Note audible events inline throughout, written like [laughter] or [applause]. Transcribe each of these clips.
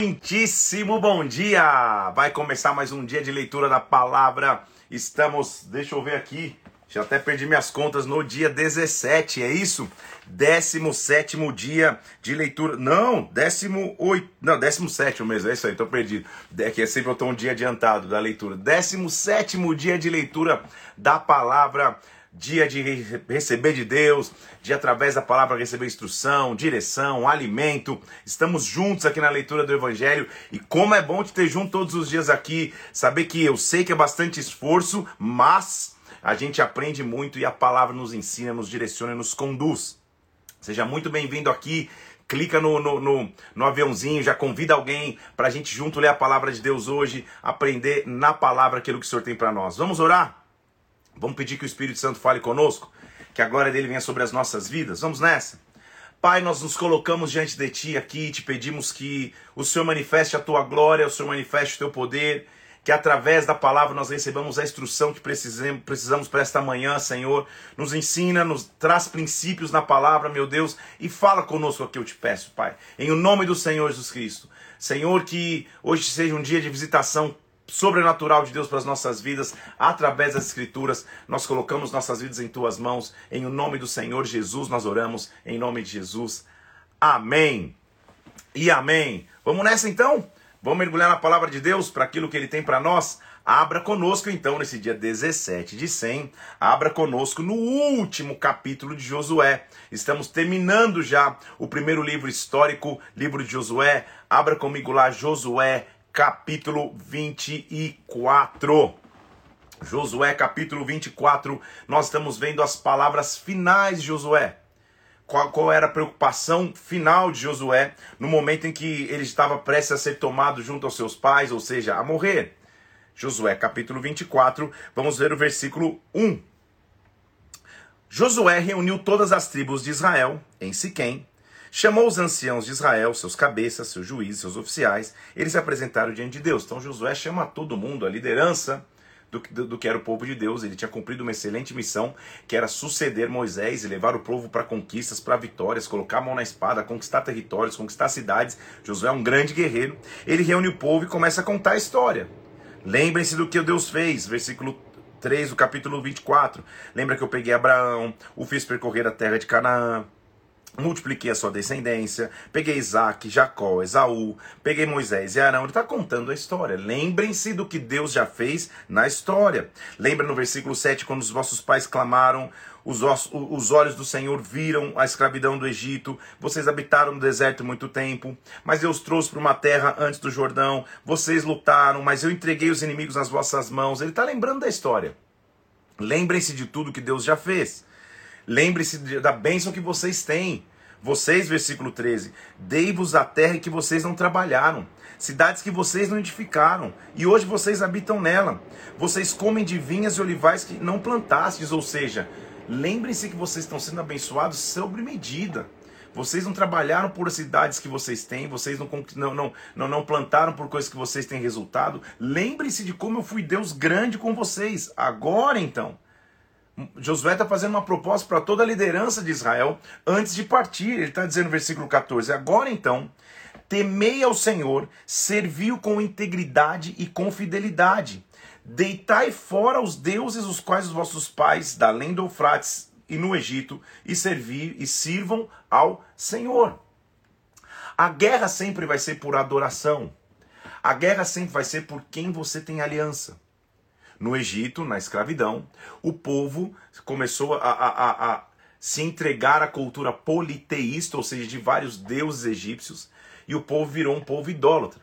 Muitíssimo bom dia! Vai começar mais um dia de leitura da palavra. Estamos, deixa eu ver aqui, já até perdi minhas contas no dia 17, é isso? 17 dia de leitura. Não, 18. Não, 17 mesmo, é isso aí, tô perdido. É que é sempre eu tô um dia adiantado da leitura. 17 dia de leitura da palavra dia de receber de Deus, de através da palavra receber instrução, direção, alimento. Estamos juntos aqui na leitura do Evangelho e como é bom te ter junto todos os dias aqui, saber que eu sei que é bastante esforço, mas a gente aprende muito e a palavra nos ensina, nos direciona nos conduz. Seja muito bem-vindo aqui. Clica no, no, no, no, aviãozinho, já convida alguém para a gente junto ler a palavra de Deus hoje, aprender na palavra aquilo que o Senhor tem para nós. Vamos orar? Vamos pedir que o Espírito Santo fale conosco, que a glória dele venha sobre as nossas vidas. Vamos nessa. Pai, nós nos colocamos diante de Ti aqui e te pedimos que o Senhor manifeste a Tua glória, o Senhor manifeste o Teu poder, que através da palavra nós recebamos a instrução que precisamos, precisamos para esta manhã, Senhor. Nos ensina, nos traz princípios na palavra, meu Deus, e fala conosco aqui, eu te peço, Pai. Em o nome do Senhor Jesus Cristo. Senhor, que hoje seja um dia de visitação sobrenatural de Deus para as nossas vidas, através das Escrituras. Nós colocamos nossas vidas em tuas mãos. Em o nome do Senhor Jesus, nós oramos. Em nome de Jesus. Amém. E amém. Vamos nessa então? Vamos mergulhar na palavra de Deus para aquilo que ele tem para nós? Abra conosco então nesse dia 17 de 100, abra conosco no último capítulo de Josué. Estamos terminando já o primeiro livro histórico, livro de Josué. Abra comigo lá Josué capítulo 24. Josué, capítulo 24, nós estamos vendo as palavras finais de Josué. Qual, qual, era a preocupação final de Josué no momento em que ele estava prestes a ser tomado junto aos seus pais, ou seja, a morrer? Josué, capítulo 24, vamos ver o versículo 1. Josué reuniu todas as tribos de Israel em Siquém Chamou os anciãos de Israel, seus cabeças, seus juízes, seus oficiais. Eles se apresentaram diante de Deus. Então Josué chama todo mundo, a liderança do, do, do, que era o povo de Deus. Ele tinha cumprido uma excelente missão, que era suceder Moisés e levar o povo para conquistas, para vitórias, colocar a mão na espada, conquistar territórios, conquistar cidades. Josué é um grande guerreiro. Ele reúne o povo e começa a contar a história. Lembrem-se do que Deus fez, versículo 3 do capítulo 24. Lembra que eu peguei Abraão, o fiz percorrer a terra de Canaã multipliquei a sua descendência, peguei Isaac, Jacó, Esaú, peguei Moisés e Arão. Ele está contando a história. Lembrem-se do que Deus já fez na história. Lembra no versículo 7, quando os vossos pais clamaram, os, os olhos do Senhor viram a escravidão do Egito, vocês habitaram no deserto muito tempo, mas Deus trouxe para uma terra antes do Jordão, vocês lutaram, mas eu entreguei os inimigos nas vossas mãos. Ele está lembrando da história. Lembrem-se de tudo que Deus já fez. Lembre-se da bênção que vocês têm. Vocês, versículo 13, dei-vos a terra que vocês não trabalharam, cidades que vocês não edificaram, e hoje vocês habitam nela. Vocês comem de vinhas e olivais que não plantastes, ou seja, lembrem-se que vocês estão sendo abençoados sobre medida. Vocês não trabalharam por cidades que vocês têm, vocês não, não, não, não, plantaram por coisas que vocês têm resultado. Lembre-se de como eu fui Deus grande com vocês. Agora então, Josué está fazendo uma proposta para toda a liderança de Israel antes de partir. Ele está dizendo no versículo 14: Agora então, temei ao Senhor, serviu com integridade e com fidelidade. Deitai fora os deuses os quais os vossos pais, da além do Eufrates e no Egito, e servir e sirvam ao Senhor. A guerra sempre vai ser por adoração. A guerra sempre vai ser por quem você tem aliança no Egito, na escravidão, o povo começou a, a, a, a se entregar à cultura politeísta, ou seja, de vários deuses egípcios, e o povo virou um povo idólatra.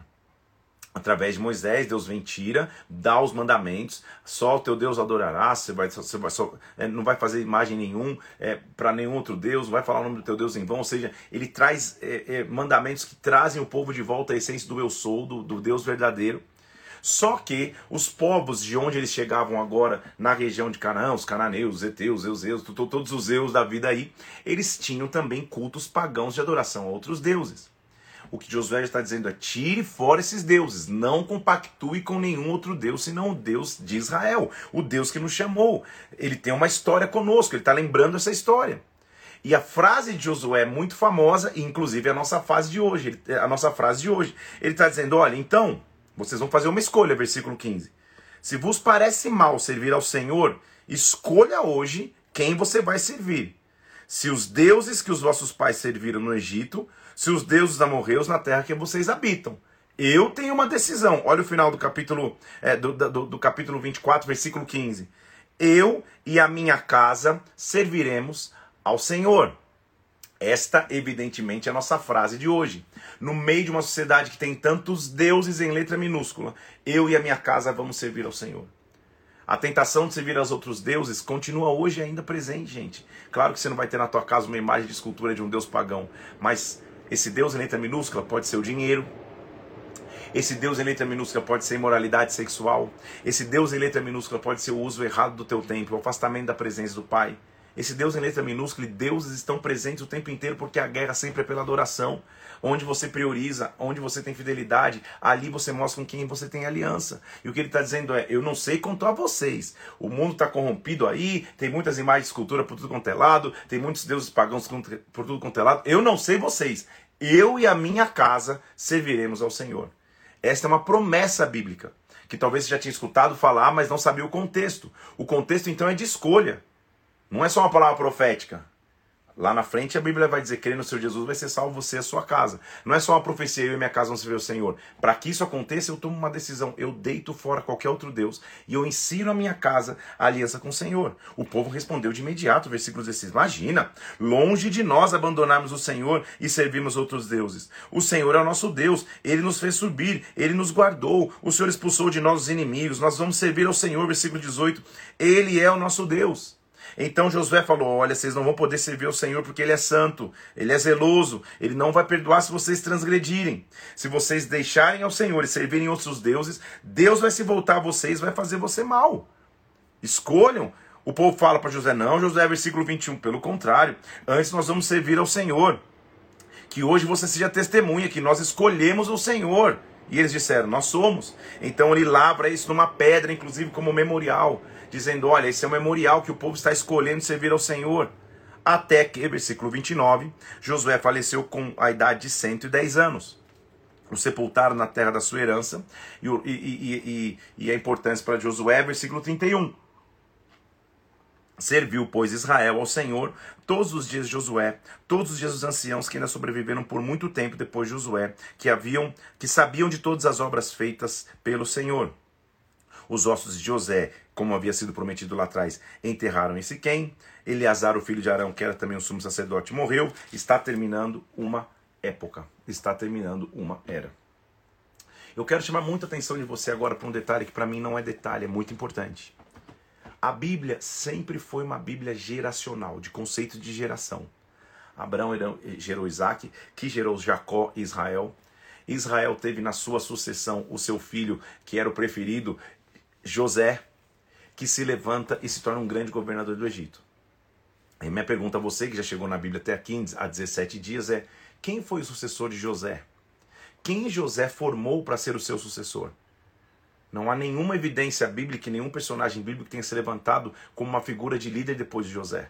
Através de Moisés, Deus vem, tira, dá os mandamentos, só o teu Deus adorará, você, vai, você vai só, é, não vai fazer imagem nenhum é, para nenhum outro Deus, não vai falar o nome do teu Deus em vão, ou seja, ele traz é, é mandamentos que trazem o povo de volta à essência do eu sou, do, do Deus verdadeiro. Só que os povos de onde eles chegavam agora, na região de Canaã, os cananeus, os eteus, os euseus, todos os eus da vida aí, eles tinham também cultos pagãos de adoração a outros deuses. O que Josué está dizendo é: tire fora esses deuses, não compactue com nenhum outro Deus senão o Deus de Israel, o Deus que nos chamou. Ele tem uma história conosco, ele está lembrando essa história. E a frase de Josué é muito famosa, e inclusive a nossa frase de hoje. A nossa frase de hoje. Ele está dizendo: olha, então, vocês vão fazer uma escolha, versículo 15. Se vos parece mal servir ao Senhor, escolha hoje quem você vai servir. Se os deuses que os vossos pais serviram no Egito, se os deuses amorreus na terra que vocês habitam. Eu tenho uma decisão. Olha o final do capítulo, é, do, do, do capítulo 24, versículo 15. Eu e a minha casa serviremos ao Senhor. Esta, evidentemente, é a nossa frase de hoje. No meio de uma sociedade que tem tantos deuses em letra minúscula, eu e a minha casa vamos servir ao Senhor. A tentação de servir aos outros deuses continua hoje ainda presente, gente. Claro que você não vai ter na tua casa uma imagem de escultura de um deus pagão, mas esse deus em letra minúscula pode ser o dinheiro, esse Deus em letra minúscula pode ser imoralidade sexual. Esse Deus em letra minúscula pode ser o uso errado do teu tempo, o afastamento da presença do Pai. Esse Deus em letra minúscula e deuses estão presentes o tempo inteiro porque a guerra sempre é pela adoração. Onde você prioriza, onde você tem fidelidade, ali você mostra com quem você tem aliança. E o que ele está dizendo é: eu não sei quanto a vocês. O mundo está corrompido aí, tem muitas imagens de escultura por tudo quanto é lado, tem muitos deuses pagãos por tudo quanto é lado. Eu não sei vocês. Eu e a minha casa serviremos ao Senhor. Esta é uma promessa bíblica, que talvez você já tinha escutado falar, mas não sabia o contexto. O contexto então é de escolha. Não é só uma palavra profética. Lá na frente a Bíblia vai dizer: crê no Senhor Jesus, vai ser salvo você e a sua casa. Não é só uma profecia, eu e minha casa vão servir o Senhor. Para que isso aconteça, eu tomo uma decisão. Eu deito fora qualquer outro Deus e eu ensino a minha casa a aliança com o Senhor. O povo respondeu de imediato, versículo 16: Imagina, longe de nós abandonarmos o Senhor e servirmos outros deuses. O Senhor é o nosso Deus, ele nos fez subir, ele nos guardou, o Senhor expulsou de nós os inimigos, nós vamos servir ao Senhor, versículo 18. Ele é o nosso Deus. Então Josué falou: Olha, vocês não vão poder servir ao Senhor porque Ele é santo, Ele é zeloso, Ele não vai perdoar se vocês transgredirem. Se vocês deixarem ao Senhor e servirem outros deuses, Deus vai se voltar a vocês, vai fazer você mal. Escolham. O povo fala para José: Não, José, versículo 21. Pelo contrário, antes nós vamos servir ao Senhor. Que hoje você seja testemunha que nós escolhemos o Senhor. E eles disseram: Nós somos. Então ele lavra isso numa pedra, inclusive como memorial dizendo: Olha, esse é o memorial que o povo está escolhendo servir ao Senhor. Até que, versículo 29, Josué faleceu com a idade de 110 anos. O sepultaram na terra da sua herança. E, e, e, e a importância para Josué, versículo 31. Serviu, pois, Israel ao Senhor todos os dias de Josué, todos os dias dos anciãos que ainda sobreviveram por muito tempo depois de Josué, que haviam, que sabiam de todas as obras feitas pelo Senhor. Os ossos de José, como havia sido prometido lá atrás, enterraram em Siquém. Eleazar, o filho de Arão, que era também um sumo sacerdote, morreu. Está terminando uma época. Está terminando uma era. Eu quero chamar muita atenção de você agora para um detalhe que para mim não é detalhe, é muito importante. A Bíblia sempre foi uma Bíblia geracional, de conceito de geração. Abraão gerou Isaac, que gerou Jacó e Israel. Israel teve na sua sucessão o seu filho, que era o preferido, José, que se levanta e se torna um grande governador do Egito. E minha pergunta a você, que já chegou na Bíblia até aqui, há 17 dias, é: quem foi o sucessor de José? Quem José formou para ser o seu sucessor? Não há nenhuma evidência bíblica, nenhum personagem bíblico tenha se levantado como uma figura de líder depois de José.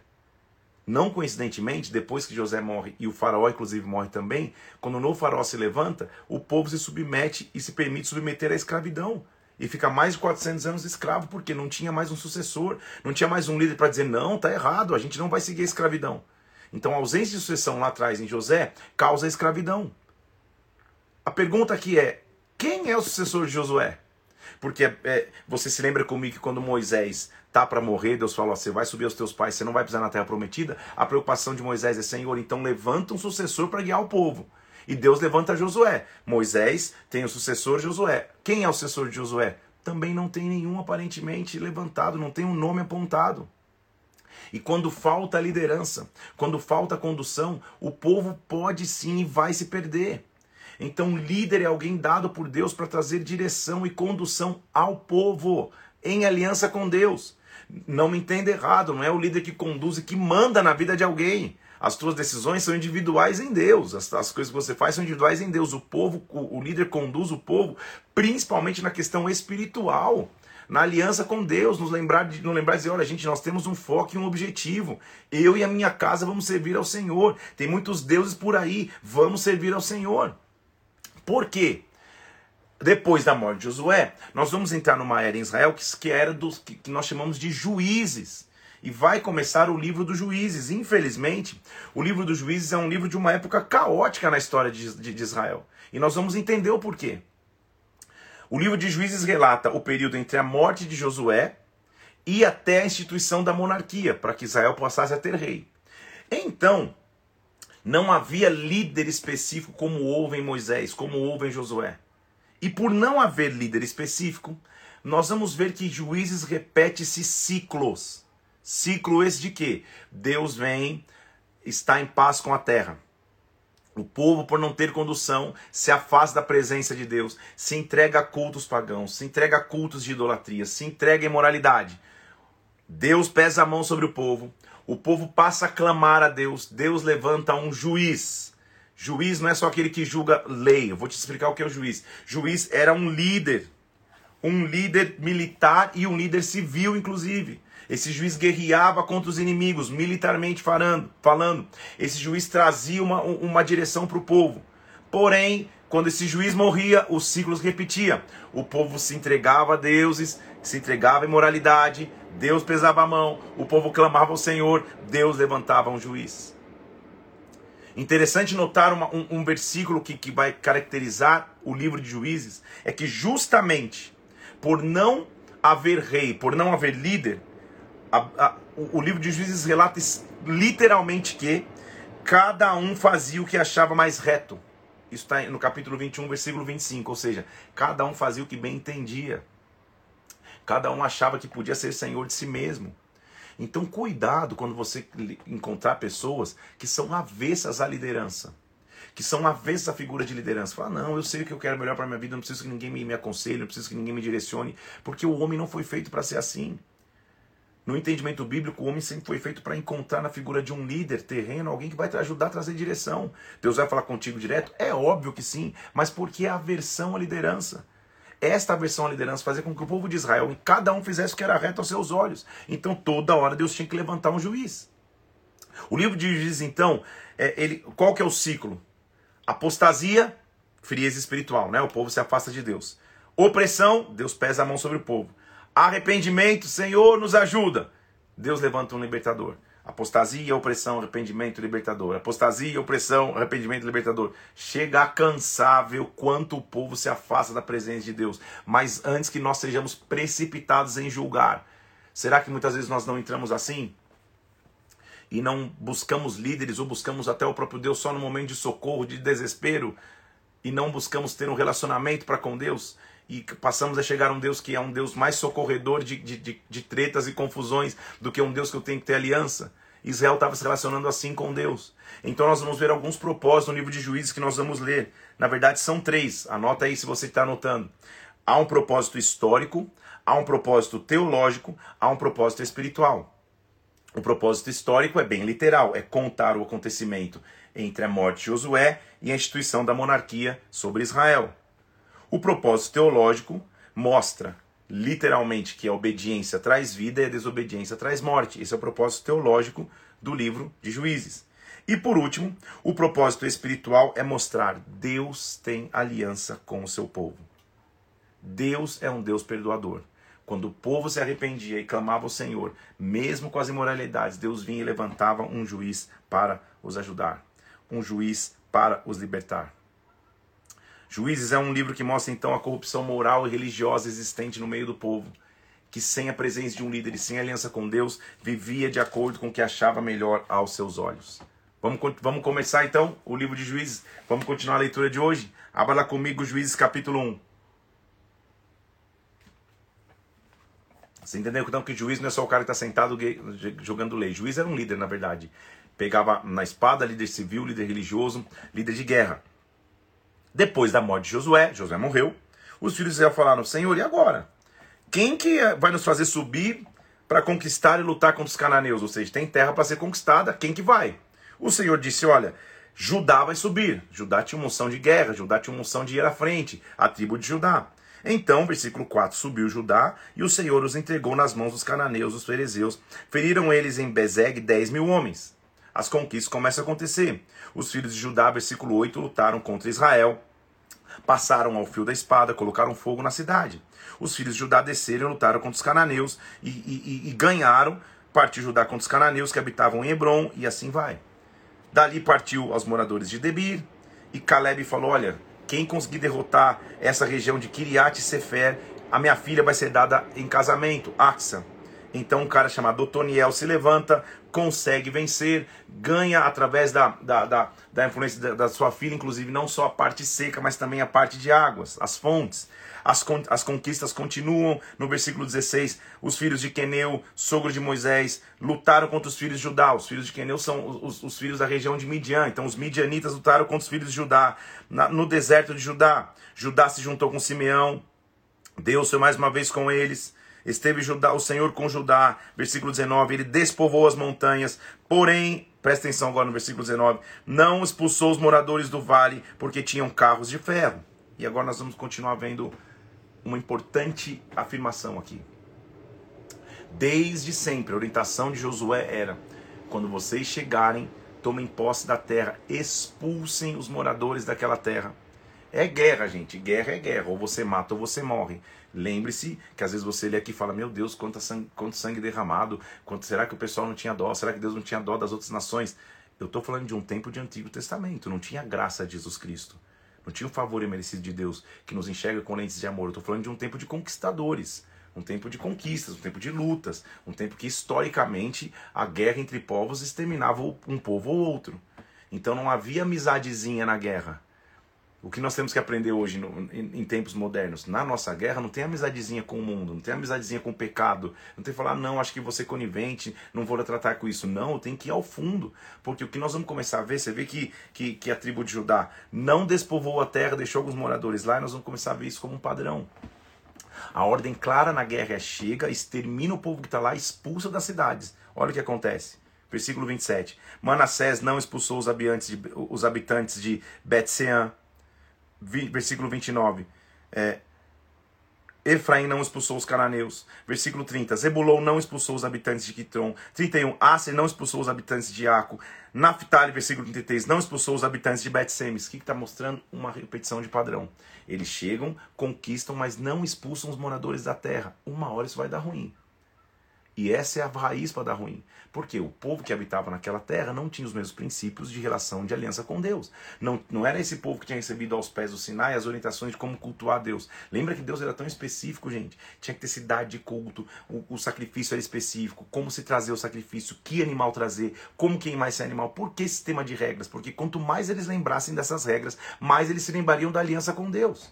Não coincidentemente, depois que José morre e o faraó inclusive morre também, quando o novo faraó se levanta, o povo se submete e se permite submeter à escravidão e fica mais de 400 anos escravo porque não tinha mais um sucessor, não tinha mais um líder para dizer não, tá errado, a gente não vai seguir a escravidão. Então a ausência de sucessão lá atrás em José causa a escravidão. A pergunta aqui é: quem é o sucessor de Josué? Porque é, você se lembra comigo que quando Moisés tá para morrer, Deus falou: você vai subir aos teus pais, você não vai pisar na terra prometida. A preocupação de Moisés é: Senhor, então levanta um sucessor para guiar o povo. E Deus levanta Josué. Moisés tem o sucessor Josué. Quem é o sucessor de Josué? Também não tem nenhum aparentemente levantado, não tem um nome apontado. E quando falta liderança, quando falta condução, o povo pode sim e vai se perder. Então, líder é alguém dado por Deus para trazer direção e condução ao povo, em aliança com Deus. Não me entenda errado, não é o líder que conduz e que manda na vida de alguém. As tuas decisões são individuais em Deus. As, as coisas que você faz são individuais em Deus. O povo, o, o líder conduz o povo, principalmente na questão espiritual. na aliança com Deus, nos lembrar de nos lembrar de dizer, olha, gente, nós temos um foco e um objetivo. Eu e a minha casa vamos servir ao Senhor. Tem muitos deuses por aí, vamos servir ao Senhor. Por quê? Depois da morte de Josué, nós vamos entrar numa era em Israel que, que era dos que, que nós chamamos de juízes. E vai começar o livro dos juízes. Infelizmente, o livro dos juízes é um livro de uma época caótica na história de, de, de Israel. E nós vamos entender o porquê. O livro de Juízes relata o período entre a morte de Josué e até a instituição da monarquia, para que Israel passasse a ter rei. Então, não havia líder específico como houve em Moisés, como houve em Josué. E por não haver líder específico, nós vamos ver que Juízes repete-se ciclos. Ciclo esse de quê? Deus vem, está em paz com a terra. O povo, por não ter condução, se afasta da presença de Deus, se entrega a cultos pagãos, se entrega a cultos de idolatria, se entrega à imoralidade. Deus pesa a mão sobre o povo, o povo passa a clamar a Deus, Deus levanta um juiz. Juiz não é só aquele que julga lei, eu vou te explicar o que é o juiz. Juiz era um líder, um líder militar e um líder civil, inclusive. Esse juiz guerreava contra os inimigos, militarmente falando. falando. Esse juiz trazia uma, uma direção para o povo. Porém, quando esse juiz morria, os ciclos repetia. O povo se entregava a deuses, se entregava à imoralidade, Deus pesava a mão, o povo clamava ao Senhor, Deus levantava um juiz. Interessante notar uma, um, um, versículo que, que vai caracterizar o livro de juízes, é que justamente por não haver rei, por não haver líder, a, a, o, livro de Juízes relata literalmente que cada um fazia o que achava mais reto. Isso está no capítulo 21, versículo 25. Ou seja, cada um fazia o que bem entendia. Cada um achava que podia ser senhor de si mesmo. Então, cuidado quando você encontrar pessoas que são avessas à liderança. Que são avessas à figura de liderança. Fala, não, eu sei o que eu quero melhor para minha vida, não preciso que ninguém me, me aconselhe, não preciso que ninguém me direcione, porque o homem não foi feito para ser assim. No entendimento bíblico, o homem sempre foi feito para encontrar na figura de um líder terreno, alguém que vai te ajudar a trazer direção. Deus vai falar contigo direto? É óbvio que sim, mas por que a aversão à liderança? Esta aversão à liderança fazia com que o povo de Israel, cada um fizesse o que era reto aos seus olhos. Então, toda hora Deus tinha que levantar um juiz. O livro de Juízes, então, é, ele, qual que é o ciclo? Apostasia, frieza espiritual, né? O povo se afasta de Deus. Opressão, Deus pesa a mão sobre o povo. Arrependimento, Senhor, nos ajuda. Deus levanta um libertador. Apostasia, opressão, arrependimento, libertador. Apostasia, opressão, arrependimento, libertador. Chega a o quanto o povo se afasta da presença de Deus. Mas antes que nós sejamos precipitados em julgar, será que muitas vezes nós não entramos assim? E não buscamos líderes ou buscamos até o próprio Deus só no momento de socorro, de desespero? E não buscamos ter um relacionamento para com Deus? E passamos a chegar a um Deus que é um Deus mais socorredor de, de, de, de tretas e confusões do que um Deus que eu tenho que ter aliança. Israel estava se relacionando assim com Deus. Então nós vamos ver alguns propósitos no livro de Juízes que nós vamos ler. Na verdade, são três. Anota aí se você está anotando. Há um propósito histórico, há um propósito teológico, há um propósito espiritual. O propósito histórico é bem literal, é contar o acontecimento entre a morte de Josué e a instituição da monarquia sobre Israel. O propósito teológico mostra literalmente que a obediência traz vida e a desobediência traz morte. Esse é o propósito teológico do livro de Juízes. E por último, o propósito espiritual é mostrar Deus tem aliança com o seu povo. Deus é um Deus perdoador. Quando o povo se arrependia e clamava ao Senhor, mesmo com as imoralidades, Deus vinha e levantava um juiz para os ajudar, um juiz para os libertar. Juízes é um livro que mostra então a corrupção moral e religiosa existente no meio do povo, que sem a presença de um líder e sem aliança com Deus, vivia de acordo com o que achava melhor aos seus olhos. Vamos, vamos começar então o livro de Juízes. Vamos continuar a leitura de hoje. Abra lá comigo Juízes capítulo 1. Você entendeu então que juiz não é só o cara que está sentado jogando lei. Juiz era um líder, na verdade. Pegava na espada líder civil, líder religioso, líder de guerra. Depois da morte de Josué, Josué morreu, os filhos de Israel falaram: Senhor, e agora? Quem que vai nos fazer subir para conquistar e lutar contra os cananeus? Ou seja, tem terra para ser conquistada, quem que vai? O Senhor disse: Olha, Judá vai subir. Judá tinha uma unção de guerra, Judá tinha uma unção de ir à frente, a tribo de Judá. Então, versículo 4, subiu Judá e o Senhor os entregou nas mãos dos cananeus, dos fariseus. Feriram eles em Bezeg dez mil homens. As conquistas começam a acontecer. Os filhos de Judá, versículo 8, lutaram contra Israel. Passaram ao fio da espada, colocaram fogo na cidade. Os filhos de Judá desceram e lutaram contra os cananeus e, e, e, e ganharam. Partiu Judá contra os cananeus que habitavam em Hebron e assim vai. Dali partiu aos moradores de Debir e Caleb falou: Olha, quem conseguir derrotar essa região de Kiriat Sefer, a minha filha vai ser dada em casamento, Axa. Então um cara chamado Otoniel se levanta, consegue vencer, ganha através da, da, da, da influência da, da, sua filha, inclusive não só a parte seca, mas também a parte de águas, as fontes. As, as conquistas continuam. No versículo 16, os filhos de Queneu, sogro de Moisés, lutaram contra os filhos de Judá. Os filhos de Queneu são os, os filhos da região de Midian. Então os midianitas lutaram contra os filhos de Judá. Na, no deserto de Judá, Judá se juntou com Simeão. Deus foi mais uma vez com eles. Esteve Judá, o Senhor com Judá, versículo 19, ele despovou as montanhas, porém, presta atenção agora no versículo 19, não expulsou os moradores do vale, porque tinham carros de ferro. E agora nós vamos continuar vendo uma importante afirmação aqui. Desde sempre, a orientação de Josué era: quando vocês chegarem, tomem posse da terra, expulsem os moradores daquela terra. É guerra, gente. Guerra é guerra. Ou você mata ou você morre. Lembre-se que às vezes você lê aqui e fala: Meu Deus, quanto sangue, quanto sangue derramado. Quanto, será que o pessoal não tinha dó? Será que Deus não tinha dó das outras nações? Eu estou falando de um tempo de Antigo Testamento. Não tinha graça de Jesus Cristo. Não tinha o favor imerecido de Deus que nos enxerga com lentes de amor. Eu estou falando de um tempo de conquistadores, um tempo de conquistas, um tempo de lutas, um tempo que historicamente a guerra entre povos exterminava um povo ou outro. Então não havia amizadezinha na guerra. O que nós temos que aprender hoje no, em, em, tempos modernos? Na nossa guerra não tem amizadezinha com o mundo, não tem amizadezinha com o pecado, não tem que falar, não, acho que você conivente, não vou tratar com isso. Não, tem que ir ao fundo. Porque o que nós vamos começar a ver, você vê que, que, que a tribo de Judá não despovoou a terra, deixou alguns moradores lá, e nós vamos começar a ver isso como um padrão. A ordem clara na guerra é chega, extermina o povo que está lá, expulsa das cidades. Olha o que acontece. Versículo 27. Manassés não expulsou os habitantes de, os habitantes de Betsean, versículo 29. É, Efraim não expulsou os cananeus. Versículo 30. Zebulon não expulsou os habitantes de Quitron. 31. Aser não expulsou os habitantes de Aco. Naphtali, versículo 33, não expulsou os habitantes de Bet-Semes. O que está mostrando? Uma repetição de padrão. Eles chegam, conquistam, mas não expulsam os moradores da terra. Uma hora isso vai dar ruim. E essa é a raiz para dar ruim. Porque o povo que habitava naquela terra não tinha os mesmos princípios de relação de aliança com Deus. Não, não era esse povo que tinha recebido aos pés do Sinai as orientações de como cultuar Deus. Lembra que Deus era tão específico, gente? Tinha que ter cidade de culto, o, o sacrifício era específico, como se trazer o sacrifício, que animal trazer, como queimar esse animal. Por que esse sistema de regras? Porque quanto mais eles lembrassem dessas regras, mais eles se lembrariam da aliança com Deus.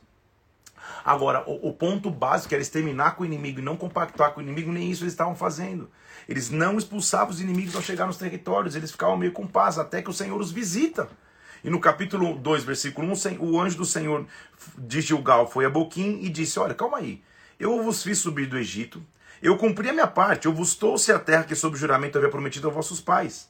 Agora, o, o, ponto básico era exterminar com o inimigo e não compactuar com o inimigo, nem isso eles estavam fazendo. Eles não expulsavam os inimigos ao chegar nos territórios, eles ficavam meio com paz, até que o Senhor os visita. E no capítulo 2, versículo 1, o anjo do Senhor de Gilgal foi a Boquim e disse: Olha, calma aí, eu vos fiz subir do Egito, eu cumpri a minha parte, eu vos trouxe a terra que sob juramento havia prometido aos vossos pais.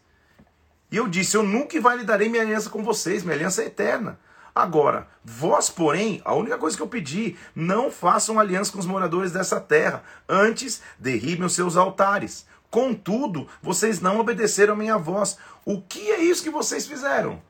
E eu disse: Eu nunca invalidarei minha aliança com vocês, minha aliança é eterna. Agora, vós, porém, a única coisa que eu pedi, não façam aliança com os moradores dessa terra, antes derribem os seus altares. Contudo, vocês não obedeceram a minha voz. O que é isso que vocês fizeram?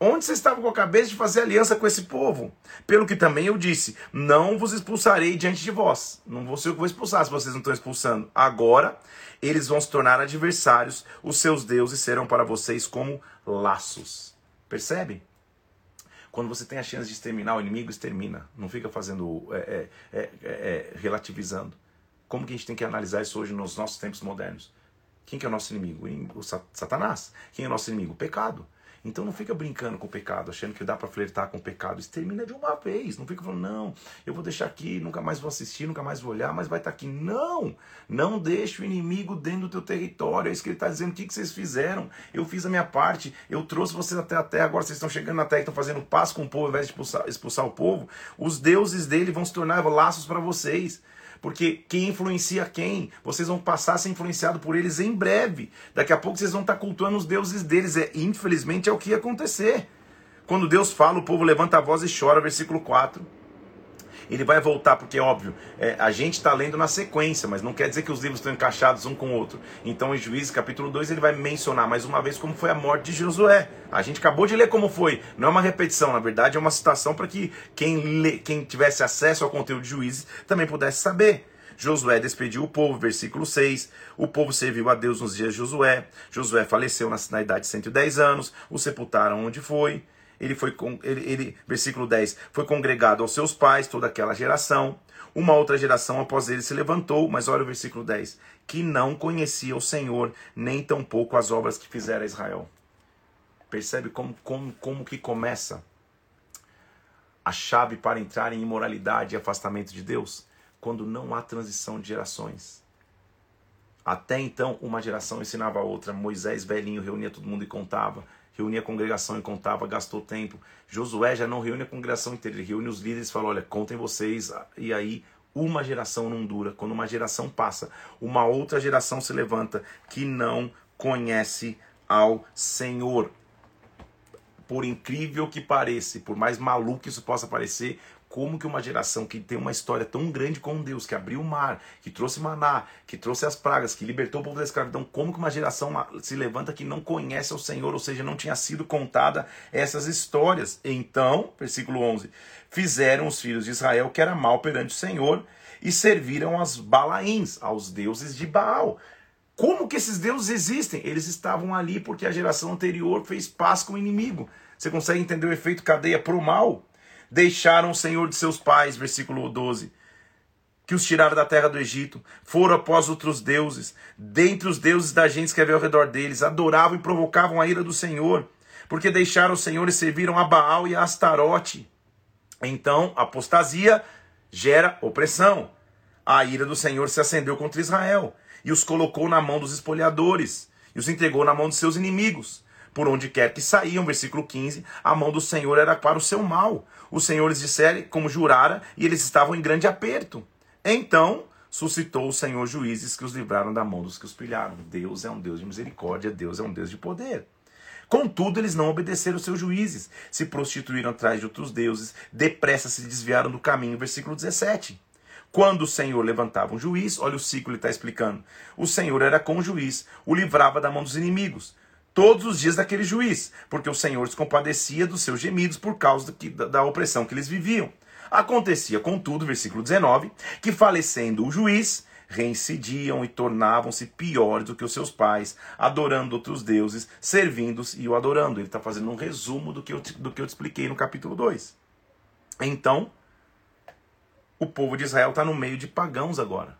Onde vocês estavam com a cabeça de fazer aliança com esse povo? Pelo que também eu disse: Não vos expulsarei diante de vós. Não vou ser eu que vou expulsar se vocês não estão expulsando. Agora, eles vão se tornar adversários, os seus deuses serão para vocês como laços. Percebe? Quando você tem a chance de exterminar o inimigo, extermina. Não fica fazendo, é, é, é, é, relativizando. Como que a gente tem que analisar isso hoje nos nossos tempos modernos? Quem que é o nosso inimigo? O Satanás. Quem é o nosso inimigo? O pecado. Então não fica brincando com o pecado, achando que dá para flertar com o pecado. Extermina de uma vez. Não fica falando, não, eu vou deixar aqui, nunca mais vou assistir, nunca mais vou olhar, mas vai estar tá aqui. Não! Não deixe o inimigo dentro do teu território. É isso que ele está dizendo. O que, que vocês fizeram? Eu fiz a minha parte, eu trouxe vocês até a terra, agora vocês estão chegando na terra e estão fazendo paz com o povo ao invés de expulsar, expulsar o povo. Os deuses dele vão se tornar laços para vocês. Porque quem influencia quem? Vocês vão passar a ser influenciado por eles em breve. Daqui a pouco vocês vão estar cultuando os deuses deles. É, infelizmente é o que ia acontecer. Quando Deus fala, o povo levanta a voz e chora, versículo 4. Ele vai voltar, porque, óbvio, é, a gente está lendo na sequência, mas não quer dizer que os livros estão encaixados um com o outro. Então, em Juízes capítulo 2, ele vai mencionar mais uma vez como foi a morte de Josué. A gente acabou de ler como foi. Não é uma repetição, na verdade, é uma citação para que quem, lê, quem tivesse acesso ao conteúdo de Juízes também pudesse saber. Josué despediu o povo, versículo 6. O povo serviu a Deus nos dias de Josué. Josué faleceu na, na idade de 110 anos. O sepultaram onde foi ele foi, ele, ele, versículo 10, foi congregado aos seus pais, toda aquela geração. Uma outra geração após ele se levantou, mas olha o versículo 10, que não conhecia o Senhor, nem tampouco as obras que fizera Israel. Percebe como, como, como que começa a chave para entrar em imoralidade e afastamento de Deus? Quando não há transição de gerações. Até então, uma geração ensinava a outra. Moisés, velhinho, reunia todo mundo e contava reunia a congregação e contava, gastou tempo. Josué já não reúne a congregação inteira, ele reúne os líderes e fala: olha, contem vocês. E aí, uma geração não dura. Quando uma geração passa, uma outra geração se levanta que não conhece ao Senhor. Por incrível que pareça, por mais maluco que isso possa parecer, como que uma geração que tem uma história tão grande com Deus, que abriu o mar, que trouxe maná, que trouxe as pragas, que libertou o povo da escravidão, como que uma geração se levanta que não conhece o Senhor, ou seja, não tinha sido contada essas histórias. Então, versículo 11, fizeram os filhos de Israel que era mal perante o Senhor e serviram aos Balaíns, aos deuses de Baal. Como que esses deuses existem? Eles estavam ali porque a geração anterior fez paz com o inimigo. Você consegue entender o efeito cadeia pro mal? Deixaram o Senhor de seus pais, versículo 12, que os tiraram da terra do Egito, foram após outros deuses, dentre os deuses da gente que havia ao redor deles, adoravam e provocavam a ira do Senhor, porque deixaram o Senhor e serviram a Baal e a Astarote. Então, apostasia gera opressão. A ira do Senhor se acendeu contra Israel e os colocou na mão dos espoliadores e os entregou na mão de seus inimigos por onde quer que saíam, versículo 15, a mão do Senhor era para o seu mal. O Senhor lhes dissera como jurara, e eles estavam em grande aperto. Então suscitou o Senhor juízes que os livraram da mão dos que os pilharam. Deus é um Deus de misericórdia, Deus é um Deus de poder. Contudo, eles não obedeceram os seus juízes, se prostituíram atrás de outros deuses, depressa se desviaram do caminho. Versículo 17. Quando o Senhor levantava um juiz, olha o ciclo ele está explicando. O Senhor era com o juiz, o livrava da mão dos inimigos todos os dias daquele juiz, porque o Senhor se compadecia dos seus gemidos por causa que, da, da opressão que eles viviam. Acontecia, contudo, versículo 19, que falecendo o juiz, reincidiam e tornavam-se piores do que os seus pais, adorando outros deuses, servindo-os e o adorando. Ele está fazendo um resumo do que, eu, do que eu te expliquei no capítulo 2. Então, o povo de Israel está no meio de pagãos agora.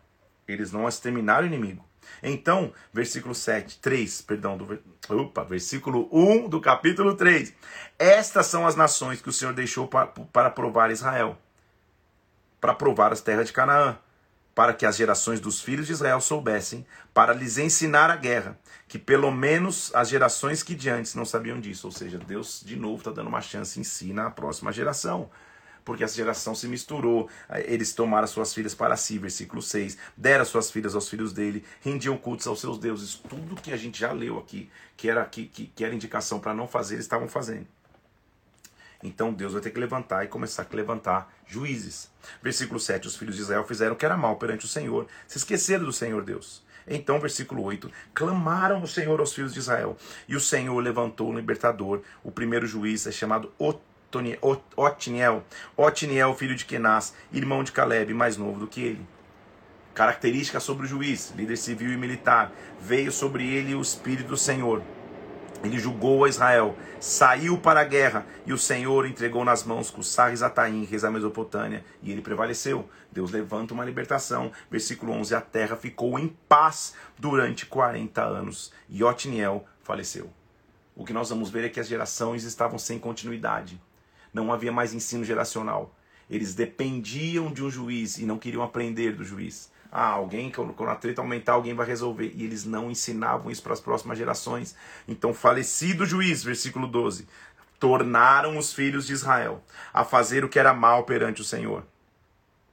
Eles não exterminaram o inimigo. Então, versículo 7, 3, perdão, do, opa, versículo 1 do capítulo 3. Estas são as nações que o Senhor deixou para, para provar Israel, para provar as terras de Canaã, para que as gerações dos filhos de Israel soubessem, para lhes ensinar a guerra, que pelo menos as gerações que de antes não sabiam disso. Ou seja, Deus de novo está dando uma chance, ensina a próxima geração porque essa geração se misturou. Eles tomaram suas filhas para si, versículo 6. Deram suas filhas aos filhos dele, rendiam cultos aos seus deuses. Tudo que a gente já leu aqui, que era, que, que, que era indicação para não fazer, eles estavam fazendo. Então Deus vai ter que levantar e começar a levantar juízes. Versículo 7: Os filhos de Israel fizeram o que era mal perante o Senhor, se esqueceram do Senhor Deus. Então, versículo 8: clamaram o Senhor aos filhos de Israel, e o Senhor levantou o libertador. O primeiro juiz é chamado Ot Otniel, Otniel, filho de Kenaz, irmão de Caleb, mais novo do que ele. Característica sobre o juiz, líder civil e militar. Veio sobre ele o Espírito do Senhor. Ele julgou a Israel, saiu para a guerra, e o Senhor entregou nas mãos Cussar Ataim, reis da Mesopotâmia, e ele prevaleceu. Deus levanta uma libertação. Versículo 11: A terra ficou em paz durante 40 anos, e Otniel faleceu. O que nós vamos ver é que as gerações estavam sem continuidade. Não havia mais ensino geracional. Eles dependiam de um juiz e não queriam aprender do juiz. Ah, alguém, quando a treta aumentar, alguém vai resolver. E eles não ensinavam isso para as próximas gerações. Então, falecido juiz, versículo 12, tornaram os filhos de Israel a fazer o que era mal perante o Senhor.